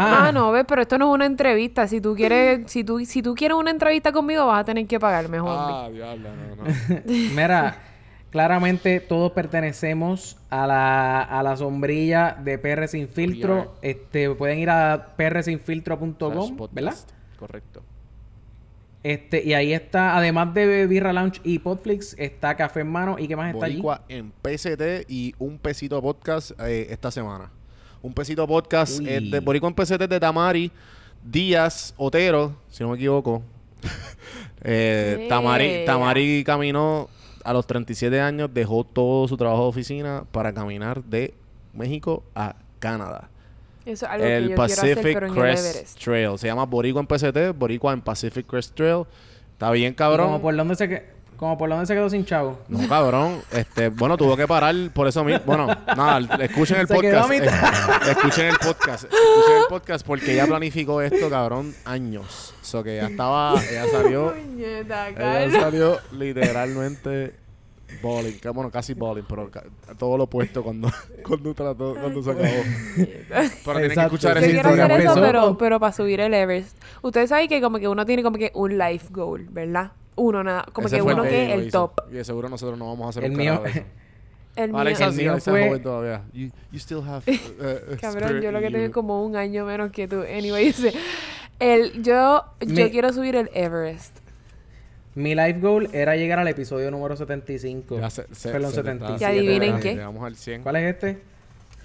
Ah, no, ves, pero esto no es una entrevista. Si tú quieres, si tú, si tú quieres una entrevista conmigo, vas a tener que pagarme, hombre. Ah, diablo, no, no. *laughs* Mira, claramente todos pertenecemos a la, a la sombrilla de PR Sin Filtro. Este, pueden ir a prsinfiltro.com. ¿verdad? Correcto. Este, y ahí está, además de Birra Lounge y Podflix, está Café en Mano. ¿Y qué más está allí? Boricua en PCT y un pesito podcast eh, esta semana. Un pesito podcast es de Boricua en PCT de Tamari Díaz Otero, si no me equivoco. *laughs* Eh, Tamari. Tamari caminó a los 37 años, dejó todo su trabajo de oficina para caminar de México a Canadá. Eso es algo que el yo Pacific quiero hacer, pero en el Crest. Trail. Se llama Boricua en PCT, Boricua en Pacific Crest Trail. Está bien, ¿Y cabrón. Como por dónde se, que- como por dónde se quedó sin chavo. No, cabrón. Este, bueno, tuvo que parar por eso mismo. Bueno, nada, escuchen el Se quedó a podcast. mitad. eh, escuchen el podcast. Escuchen el podcast porque ella planificó esto, cabrón, años. So que ya estaba, ella salió, *laughs* Puñeta, ella Carlos. salió literalmente bowling. que, Bueno, casi bowling, pero ca- todo lo opuesto cuando, *laughs* cuando trató, cuando se acabó. Pero tienen que escuchar esa historia. hacer eso, pero, pero para subir el Everest. Ustedes saben que como que uno tiene como que un life goal, ¿verdad? Uno nada, como Ese que uno el que es el hizo. top. Y de seguro nosotros no vamos a hacer El un mío- de eso. *laughs* El mío, Alexa el sí, mío Alexa fue- joven todavía. You, you still have *laughs* uh, uh, cabrón, yo lo que tengo es como un año menos que tú. Anyway, dice, el, yo, yo Me- quiero subir el Everest. Mi life goal era llegar al episodio número 75. Ya se- se- Perdón, se te 77. está- Y adivinen ya, qué. Llegamos al 100. ¿Cuál es este?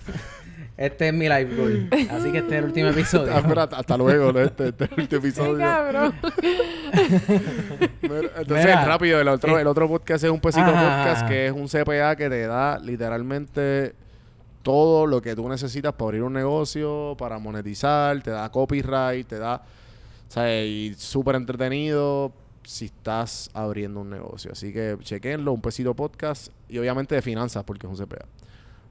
*laughs* este es mi life goal. *laughs* Así que este es el último episodio. Ah, espera, hasta, hasta luego, ¿no? Este, este, este Qué episodio. cabrón. Mira, Entonces, Mira, rápido, el otro, eh, el otro podcast es un pesito ajá, podcast ajá. que es un CPA que te da literalmente todo lo que tú necesitas para abrir un negocio, para monetizar, te da copyright, te da, o sea, y súper entretenido si estás abriendo un negocio. Así que chequenlo, un pesito podcast y obviamente de finanzas porque es un CPA.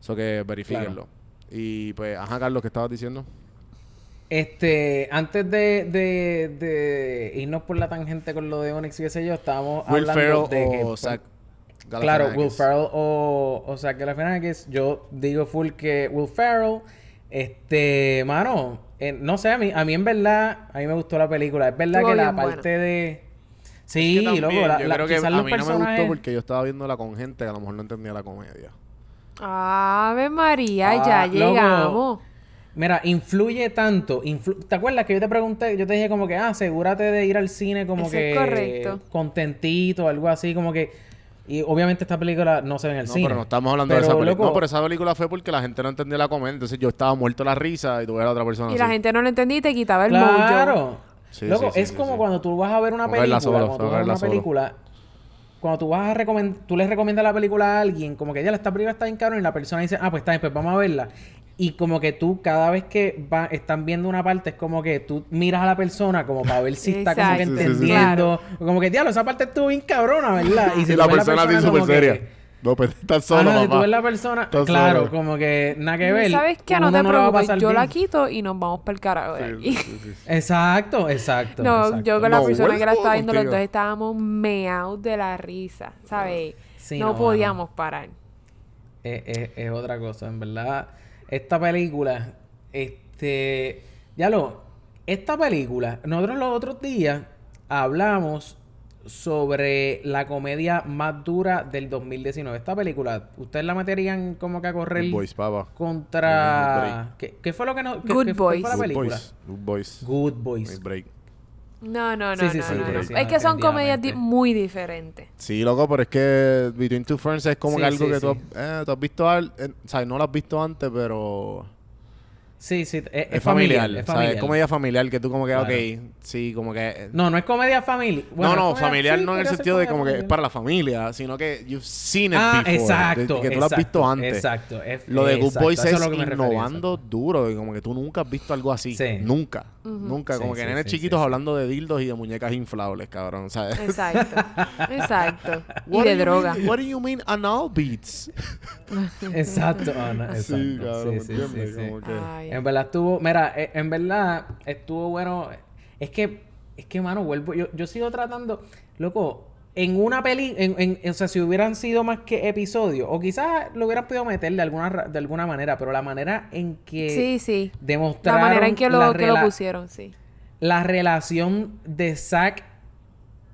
Eso que verifíquenlo. Y pues, ajá, Carlos, ¿qué estabas diciendo? Este, antes de, de, de irnos por la tangente con lo de Onyx y qué sé yo, estábamos Will hablando Ferrell de que... o Zach Claro, Will. Ferrell o, o la Galifianakis, yo digo full que Will Ferrell, este, mano, eh, no sé, a mí, a mí en verdad, a mí me gustó la película. Es verdad Estuvo que la parte de... Es Sí, que también, loco, la, yo la- creo que quizás a mí no me gustó porque yo estaba viéndola con gente que a lo mejor no entendía la comedia. Ave María, Ah, ya loco. llegamos. Mira, influye tanto. influ- ¿Te acuerdas que yo te pregunté? Yo te dije como que, ah, asegúrate de ir al cine como Eso que... es correcto. Contentito, algo así, como que... Y obviamente esta película no se ve en el No, cine. pero no estamos hablando de esa película. loco, No, pero esa película fue porque la gente no entendía la comedia. Entonces yo estaba muerto la risa y tuve a la otra persona Y la gente no lo entendía y te quitaba el mojo. Sí, Loco, sí, es sí, como sí. cuando tú vas a ver una película, solo, cuando tú vas a ver una solo. película, cuando tú vas a recomendar, tú le recomiendas la película a alguien, como que ya esta película está bien cabrón y la persona dice, ah, pues está bien, pues vamos a verla. Y como que tú, cada vez que va, están viendo una parte, es como que tú miras a la persona como para ver si está como que Exacto. Sí, sí, sí, sí. entendiendo. Como que, diablo, esa parte estuvo bien cabrona, ¿verdad? *laughs* Y si la persona así como súper seria. que- No, pues *laughs* estás solo, si tú ves la persona, Estás claro, solo. como que nada que ver. ¿Sabes qué? No te no preocupes. Yo la quito y nos vamos para el carajo de Sí, aquí. sí, sí, sí. Exacto, exacto. No, exacto. yo con la No, persona que la estaba viendo, los dos estábamos meados de la risa, ¿sabes? Sí, no, no, podíamos parar. es, es- es otra cosa, en verdad. Esta película, este, ya lo, esta película, nosotros los otros días hablamos sobre la comedia más dura del 2019. Esta película, ¿ustedes la meterían como que a correr Good Boys, papá. contra... ¿Qué, qué fue lo que no... qué- Good qué fue- Boys. fue la Good película? Boys. Good Boys. Good No Boys. hay break. No, no, no, Sí, sí, no, sí, no, pero no. sí, Es que son comedias di- muy diferentes. Sí, loco, pero es que Between Two Ferns es como Sí, que algo sí, que tú, sí. has- eh, tú has visto, al- eh, o sea, no lo has visto antes, pero... Sí, sí, es, es Es familiar, Es familiar. Es comedia familiar que tú como que, Claro. ok, sí, como que... No, no es comedia familiar. no, no, familiar no en el sentido de como que es para la familia, sino que you've seen it Ah, before. exacto. que tú lo has visto antes. Exacto. Lo de Good Boys es, lo que refería, innovando duro. Y como que tú nunca has visto algo así. Sí. Nunca. Nunca. Como que sí, nenes sí, chiquitos sí, sí. hablando de dildos y de muñecas inflables, cabrón. ¿Sabes? Exacto. *laughs* Exacto. y What de do you droga. mean- what do you mean anal beats? *laughs* Exacto. ah, exacto. Sí, cabrón, Sí, sí, ¿entiendes? sí, sí. Como que-. En verdad estuvo, mira, eh, en verdad estuvo bueno. Es que, es que, mano, vuelvo, yo, yo sigo tratando, loco, en una peli, en, en- o sea, si hubieran sido más que episodios, o quizás lo hubieran podido meter de alguna, de alguna manera, pero la manera en que Sí, sí. La demostraron manera en que lo, la, que lo pusieron, sí. la relación de Zack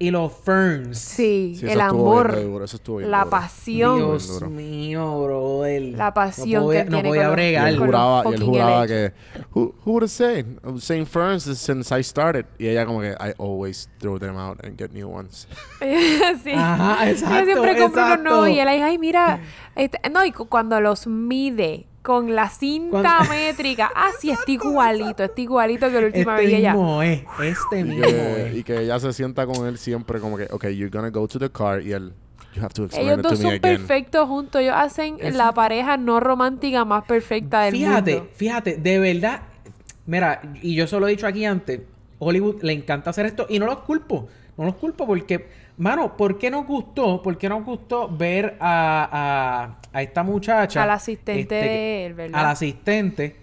y los Ferns. Sí, Sí, el bien amor, estuvo bien la duro. pasión. Dios mío, brother. La pasión no podía, que no tiene podía los- Y bregar. él juraba, y él juraba que... Who, who would have said? I was saying ferns since I started. Y ella como que... I always throw them out and get new ones. *laughs* sí. Ajá, exacto, Ella siempre compra unos nuevos y él ay, mira. este- no, y cu- cuando los mide con la cinta *laughs* métrica. Ah, sí, está igualito, está igualito que la última vez. Este ella. mismo es. Este mismo es. y que ella se sienta con él siempre como que... Okay, you're gonna go to the car. Y él... You have to explain Ellos it to dos me son again. perfectos juntos. Ellos hacen la pareja no romántica más perfecta del Fíjate, mundo. fíjate, de verdad. Mira, y yo se lo he dicho aquí antes. Hollywood le encanta hacer esto y no los culpo. No los culpo porque, mano, ¿por qué nos gustó? ¿Por qué nos gustó ver a, a, a esta muchacha? Al asistente este, de él, ¿verdad? Al asistente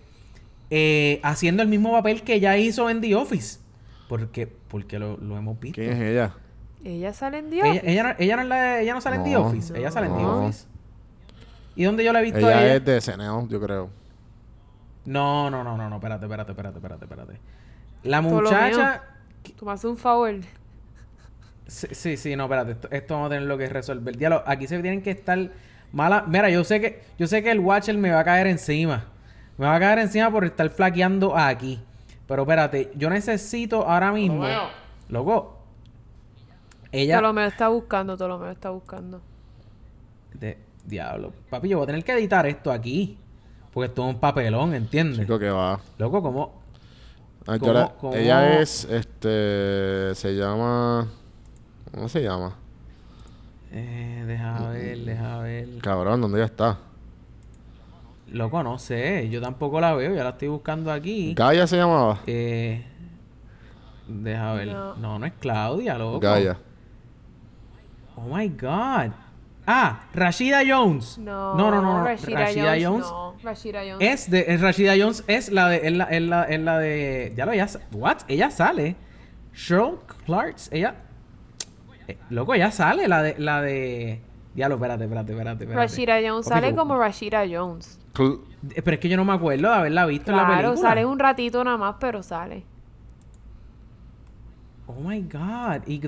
eh, haciendo el mismo papel que ella hizo en The Office. Porque, porque lo, lo hemos visto. ¿Quién es ella? Ella sale en Dios. Ella, ella, no, ella, no es la de- ella no sale en The No. Office. Ella sale en The. Office. ¿Y dónde yo la he visto Ella es de SNL, yo creo. No, no, no, no, no, espérate, espérate, espérate, espérate, espérate. La muchacha. Tú me haces un favor. Sí, sí, sí, no, espérate, esto, esto vamos a tener lo que resolver. Diablo, aquí se tienen que estar mala. Mira, yo sé que, yo sé que el Watcher me va a caer encima. Me va a caer encima por estar flaqueando aquí. Pero espérate, yo necesito ahora mismo. Loco. Ella. Ptolomeo está buscando, Ptolomeo está buscando. De, diablo. Papi, yo voy a tener que editar esto aquí. Porque esto es un papelón, ¿entiendes? Chico que va. Loco, ¿cómo? Ah, yo ¿Cómo- la- cómo? Ella es, este, se llama, ¿cómo se llama? Eh, deja ver, deja ver. Cabrón, ¿dónde ella está? Loco, no sé. Yo tampoco la veo. Ya la estoy buscando aquí. Gaia se llamaba. Eh, deja ver. No. No. no, es Claudia, loco. Gaia. Oh my God. Ah, Rashida Jones. No, no, no, no. no. Rashida, Rashida, Jones. Jones. No, Rashida Jones. Es de. es Rashida Jones es la de. Es la, es la, es la de. Ya lo ya. sa- What? Ella sale. Cheryl Clarks. Ella. Eh, loco, ella sale. La de. La de. Diablo, espérate, espérate, espérate. espérate. Rashida Jones sale como Rashida Jones. Eh, Pero es que yo no me acuerdo de haberla visto en la Claro, película. sale un ratito nada más, pero sale. Oh my God. Y,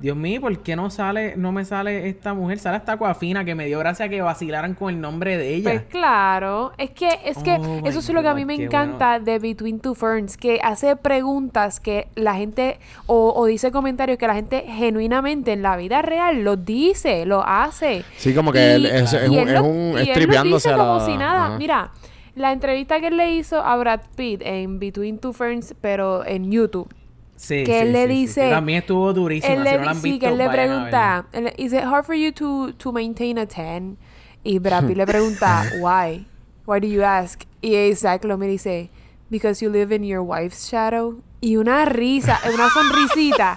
Dios mío, ¿por qué no sale, no me sale esta mujer? Sale esta Aquafina que me dio gracia que vacilaran con el nombre de ella. Pues claro, es que, es que Oh eso es lo que a mí me encanta de Between Two Ferns, que hace preguntas que la gente, o, o dice comentarios que la gente genuinamente en la vida real los dice, lo hace. Sí, como que él es- es y un- él es lo- un- es lo la- como si nada. ajá. Mira, la entrevista que él le hizo a Brad Pitt en Between Two Ferns, pero en YouTube. Sí, que sí, él le sí, dice- que también estuvo durísima. Él si le, no han visto, que él le pregunta, él is it hard for you to, to maintain a 10? Y Brad Pitt le pregunta, *laughs* why? Why do you ask? Y Isaac lo y dice, because you live in your wife's shadow. Y una risa, una sonrisita.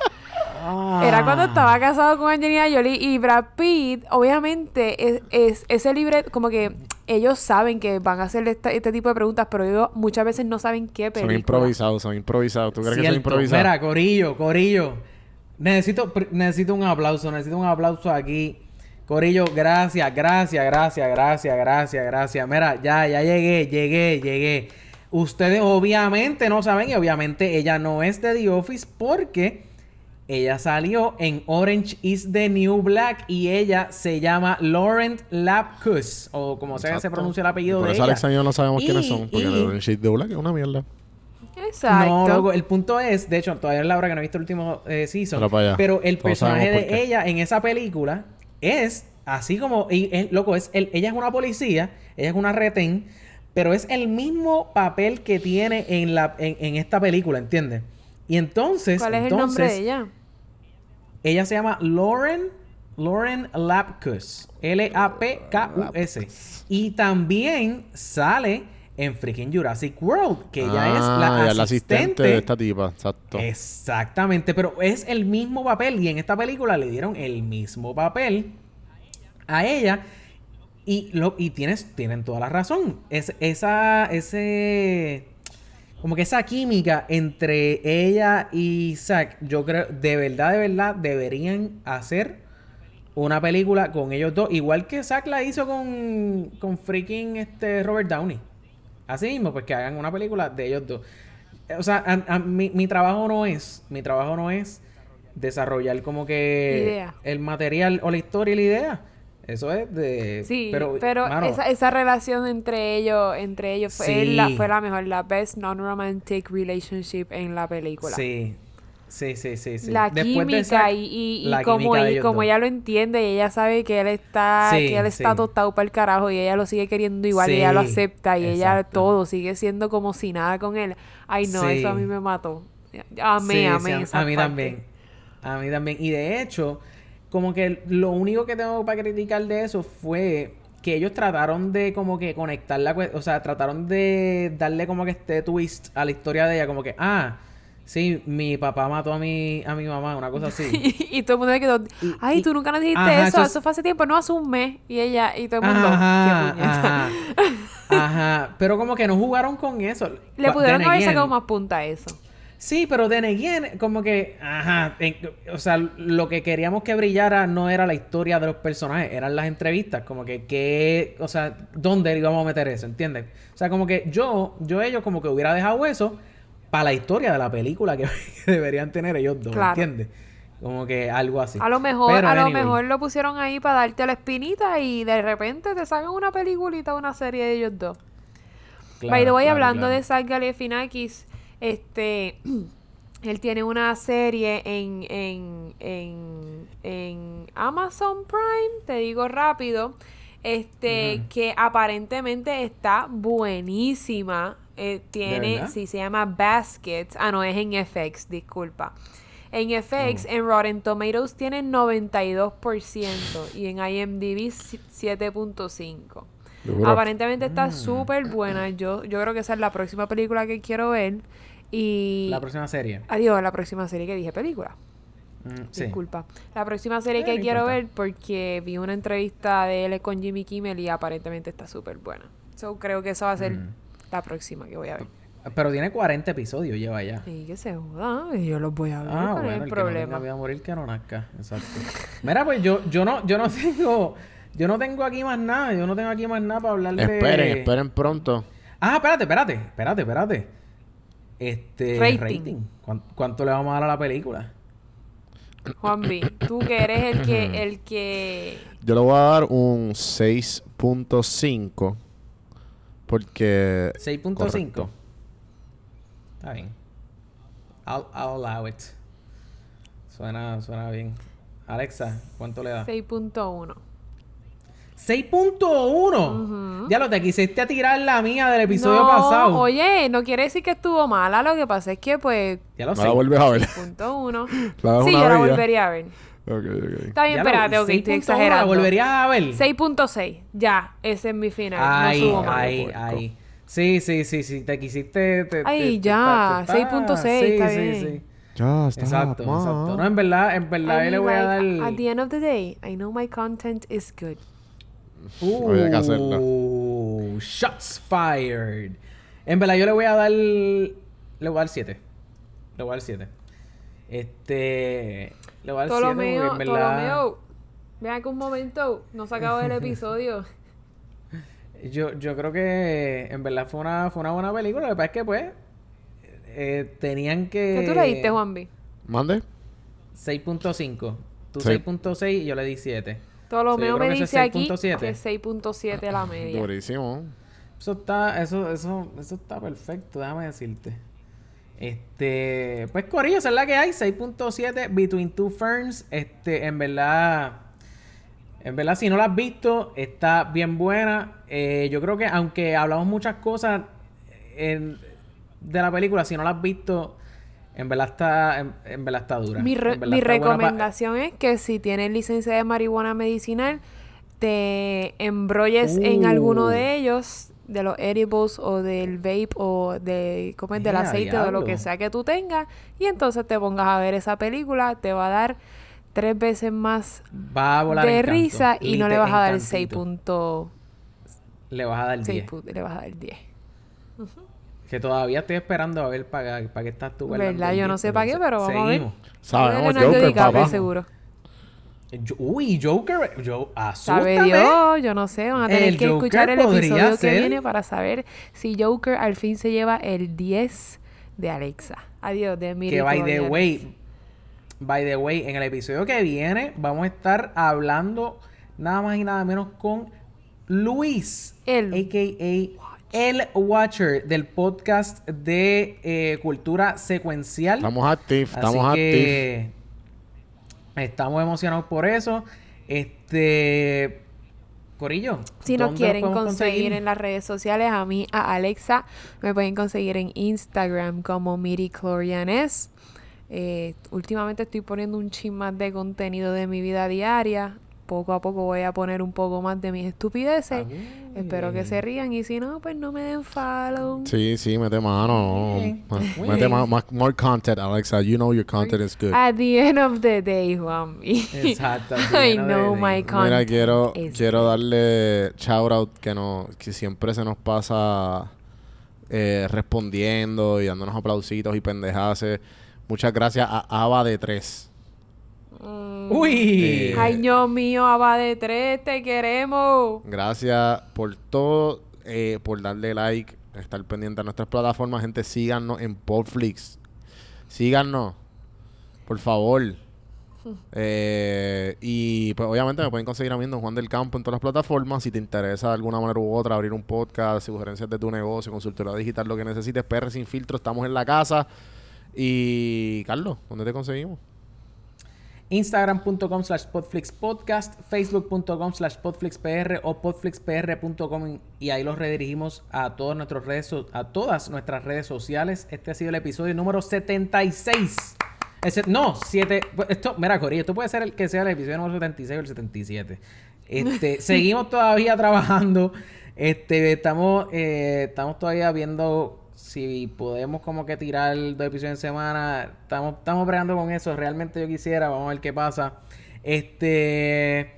Ah. Era cuando estaba casado con Angelina Jolie y Brad Pitt, obviamente, es, es- ese libre, como que ellos saben que van a hacer esta- este tipo de preguntas, pero ellos muchas veces no saben qué Son película. improvisados, son improvisados. ¿Tú crees que son improvisados? Mira, Corillo, Corillo. Necesito, necesito un aplauso, necesito un aplauso aquí. Corillo, gracias, gracias, gracias, gracias, gracias, gracias. Mira, ya, ya llegué, llegué, llegué. Ustedes obviamente no saben y obviamente ella no es de The Office porque ella salió en Orange is the New Black y ella se llama Laurent Lapkus o como sea que se pronuncia el apellido Por de eso ella. Alex y yo no sabemos quiénes son. Porque y- el shit de Black es una mierda. Exacto. no, loco, el punto es, de hecho, todavía es la hora que no he visto el último eh, season. Pero para allá. Pero el Todos personaje de ella en esa película es así como, y es, loco, es el- ella es una policía, ella es una retén, Pero es el mismo papel que tiene en, la, en, en esta película, ¿entiendes? Y entonces... ¿Cuál es el nombre de ella? Ella se llama Lauren, Lauren Lapkus. L-A-P-K-U-S. Y también sale en freaking Jurassic World, que ella es Ah, la ella es asistente. de esta tipa, exacto. Exactamente, pero es el mismo papel y en esta película le dieron el mismo papel a ella y lo y tienes tienen toda la razón. Es esa ese como que esa química entre ella y Zack, yo creo de verdad de verdad deberían hacer una película con ellos dos, igual que Zack la hizo con con freaking este Robert Downey. Así mismo, pues que hagan una película de ellos dos. O sea, a- a- mi, mi trabajo no es, mi trabajo no es desarrollar como que Idea. el material o la historia y la idea. Eso es de... Sí, pero, mano, esa, esa relación entre ellos, entre ellos fue, Sí. la, fue la mejor, la best non-romantic relationship en la película. Sí, sí, sí, sí. sí. La Después de química esa- y, y, como, química y como ella lo entiende y ella sabe que él está Sí, que él está sí. tostado para el carajo y ella lo sigue queriendo igual y ella lo acepta y ella todo sigue siendo como si nada con él. Ay no, eso a mí me mató. Amé, amé esa a mí parte. también. A mí también. Y de hecho, como que lo único que tengo para criticar de eso fue que ellos trataron de como que conectar la o sea, trataron de darle como que este twist a la historia de ella, como que, ah, sí, mi papá mató a mi, a mi mamá, una cosa así. *laughs* y todo el mundo me quedó, ay, y- tú nunca nos dijiste ajá, eso, eso eso, es- fue hace tiempo, no hace un mes. Y ella, y todo el mundo, Ajá, qué puñeta. ajá, ajá. Pero como que no jugaron con eso. Le pudieron haber sacado más punta a eso. Sí, pero de again, como que, ajá, en- o sea, lo que queríamos que brillara no era la historia de los personajes, eran las entrevistas, como que, qué, o sea, ¿dónde íbamos a meter eso? ¿Entiendes? O sea, como que yo, yo ellos como que hubiera dejado eso para la historia de la película que, que *laughs* deberían tener ellos dos, Claro. ¿entiendes? Como que algo así. A lo mejor, Pero a lo mejor lo pusieron ahí para darte la espinita y de repente te sacan una peliculita, una serie de ellos dos. claro, By the way, claro, hablando de Zach Galifianakis, este, *clears throat* él tiene una serie en, en, en, en Amazon Prime, te digo rápido, este, que aparentemente está buenísima. Eh, tiene, sí, se llama Baskets. Ah, no, es en FX, disculpa. En Oh. FX, en Rotten Tomatoes tiene 92% y en IMDb si- 7.5. Duro. Aparentemente Mm. está súper buena. Yo, yo creo que esa es la próxima película que quiero ver. Y. La próxima serie. Adiós, la próxima serie que dije película. Mm, sí. Disculpa. La próxima serie Eh, que no quiero importa. ver porque vi una entrevista de él con Jimmy Kimmel y aparentemente está súper buena. So creo que esa va a ser Mm. la próxima que voy a ver. Pero tiene 40 episodios, lleva ya. Y que se joda, y yo los voy a ver. Ah, ¿cuál es bueno, el el que no problema? tenga vida a morir que no nazca. Exacto. Mira, pues yo, yo no, yo no *laughs* tengo, yo no tengo aquí más nada. Yo no tengo aquí más nada para hablar de. Esperen, esperen pronto. Ah, espérate, espérate, espérate, espérate. Este Rating. ¿Cuán- ¿Cuánto, le vamos a dar a la película? Juan B, tú que eres el que, el que Yo le voy a dar un 6.5 porque 6.5. Correcto. Está bien. I'll, I'll allow it. Suena, suena bien. Alexa, ¿cuánto le da? 6.1. 6.1. Ya lo te quisiste a tirar la mía del episodio no, pasado. Oye, no quiere decir que estuvo mala, lo que pasa es que pues Ya lo no sé. la vuelves a ver. punto uno. *laughs* La ves sí, una yo la volvería a ver. Ok, ok. Está bien, espérate, ok, 6.1 estoy ¿La exagerando. volverías a ver? 6.6, ya, ese es mi final. Ay, no subo ay, ay. Sí, sí, sí, sí. Te quisiste... te- Ay, te- ya, te- te- 6.6, sí, está sí, bien. sí. Ya está. Exacto, exacto. No, en verdad, en verdad, yo le voy a dar... At the end of the day, I know my content is good. Había que hacerlo. Uh, shots fired. En verdad, yo le voy a dar... Le voy a dar 7. Le voy a dar 7. Este... Le voy a dar 7 porque Ptolomeo, en verdad... Ptolomeo, ven acá un momento, no se acabó el episodio. *laughs* Yo, yo creo que en verdad fue una, fue una buena película. Lo que pasa es que, pues, eh, tenían que... ¿Qué tú le diste, Juan B? ¿Mande? 6.5. Tú Sí. 6.6 y yo le di 7. Ptolomeo creo me dice es aquí 6.7. que es 6.7 la media. Durísimo. Eso está, eso, eso, eso está perfecto, déjame decirte. Este, pues Corillo, esa es la que hay, 6.7 Between Two Ferns. Este, en verdad, En verdad, si no la has visto, está bien buena. Eh, yo creo que aunque hablamos muchas cosas en- de la película, si no la has visto, en verdad está, en, en verdad está dura. Mi, re- mi recomendación es que si tienes licencia de marihuana medicinal, te embrolles en alguno Uh. de ellos, de los edibles o del vape o de, ¿cómo es? del Ea, aceite o de lo que sea que tú tengas, y entonces te pongas a ver esa película, te va a dar tres veces más Va a volar de risa y no le vas a dar 6 encantito. puntos. Le vas a dar 10. 6 puntos, le vas a dar 10. Que todavía estoy esperando a ver para, para qué estás tú. ¿Verdad? el Yo no 10, sé pa' qué, pero vamos a ver. Sabemos Joker, DiCaprio, papá. seguro. Yo- Uy, Joker. Yo, Sabe asústame. Dios, yo no sé, van a tener El que escuchar el podría episodio que ser- viene para saber si Joker al fin se lleva el 10 de Alexa. Adiós, de Miri Que by the way, by the way, en el episodio que viene vamos a estar hablando nada más y nada menos con Luis, El a.k.a. El Watcher del podcast de eh, Cultura Secuencial. Estamos active, Así estamos active. que estamos emocionados por eso. Este Corillo. Si nos ¿dónde quieren conseguir en las redes sociales, a mí, a Alexa, me pueden conseguir en Instagram como Miri Clorianes. Eh, últimamente estoy poniendo un chin más de contenido de mi vida diaria. Poco a poco voy a poner un poco más de mis estupideces. Espero que se rían y si no, pues no me den follow. Sí, sí, mete mano. Mete bien. más, más, more content, Alexa. You know your content is good. At the end of the day, Juanmi. Exacto, *laughs* I know my content. Mira, quiero, is quiero good. darle shout out que, no, que siempre se nos pasa eh, respondiendo y dándonos aplausitos y pendejaces. Muchas gracias a Ava de 3. Uy. Eh, Ay, Dios mío, Abba de tres, te queremos. Gracias por todo, eh, por darle like, estar pendiente a nuestras plataformas. Gente, síganos en Podflix. Síganos, por favor. *laughs* Eh, y pues obviamente me pueden conseguir a mí en Juan del Campo en todas las plataformas. Si te interesa de alguna manera u otra abrir un podcast, sugerencias de tu negocio, consultoría digital, lo que necesites, PR sin filtro, estamos en la casa. Y Carlos, ¿dónde te conseguimos? Instagram.com slash podflixpodcast, Facebook.com slash podflixpr o podflixpr.com y ahí los redirigimos a todas nuestras redes so- a todas nuestras redes sociales. Este ha sido el episodio número 76. Ese- no, 7. Esto, mira, Corillo, esto puede ser el que sea el episodio número 76 o el 77. Este, *laughs* seguimos todavía trabajando. Este, estamos, eh, estamos todavía viendo si podemos como que tirar dos episodios en semana. Estamos, estamos bregando con eso. Realmente yo quisiera, vamos a ver qué pasa. Este,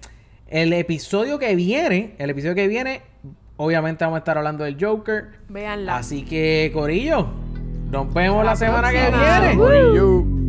el episodio que viene, el episodio que viene, obviamente vamos a estar hablando del Joker. Véanla. Así que, Corillo, nos vemos la semana que viene.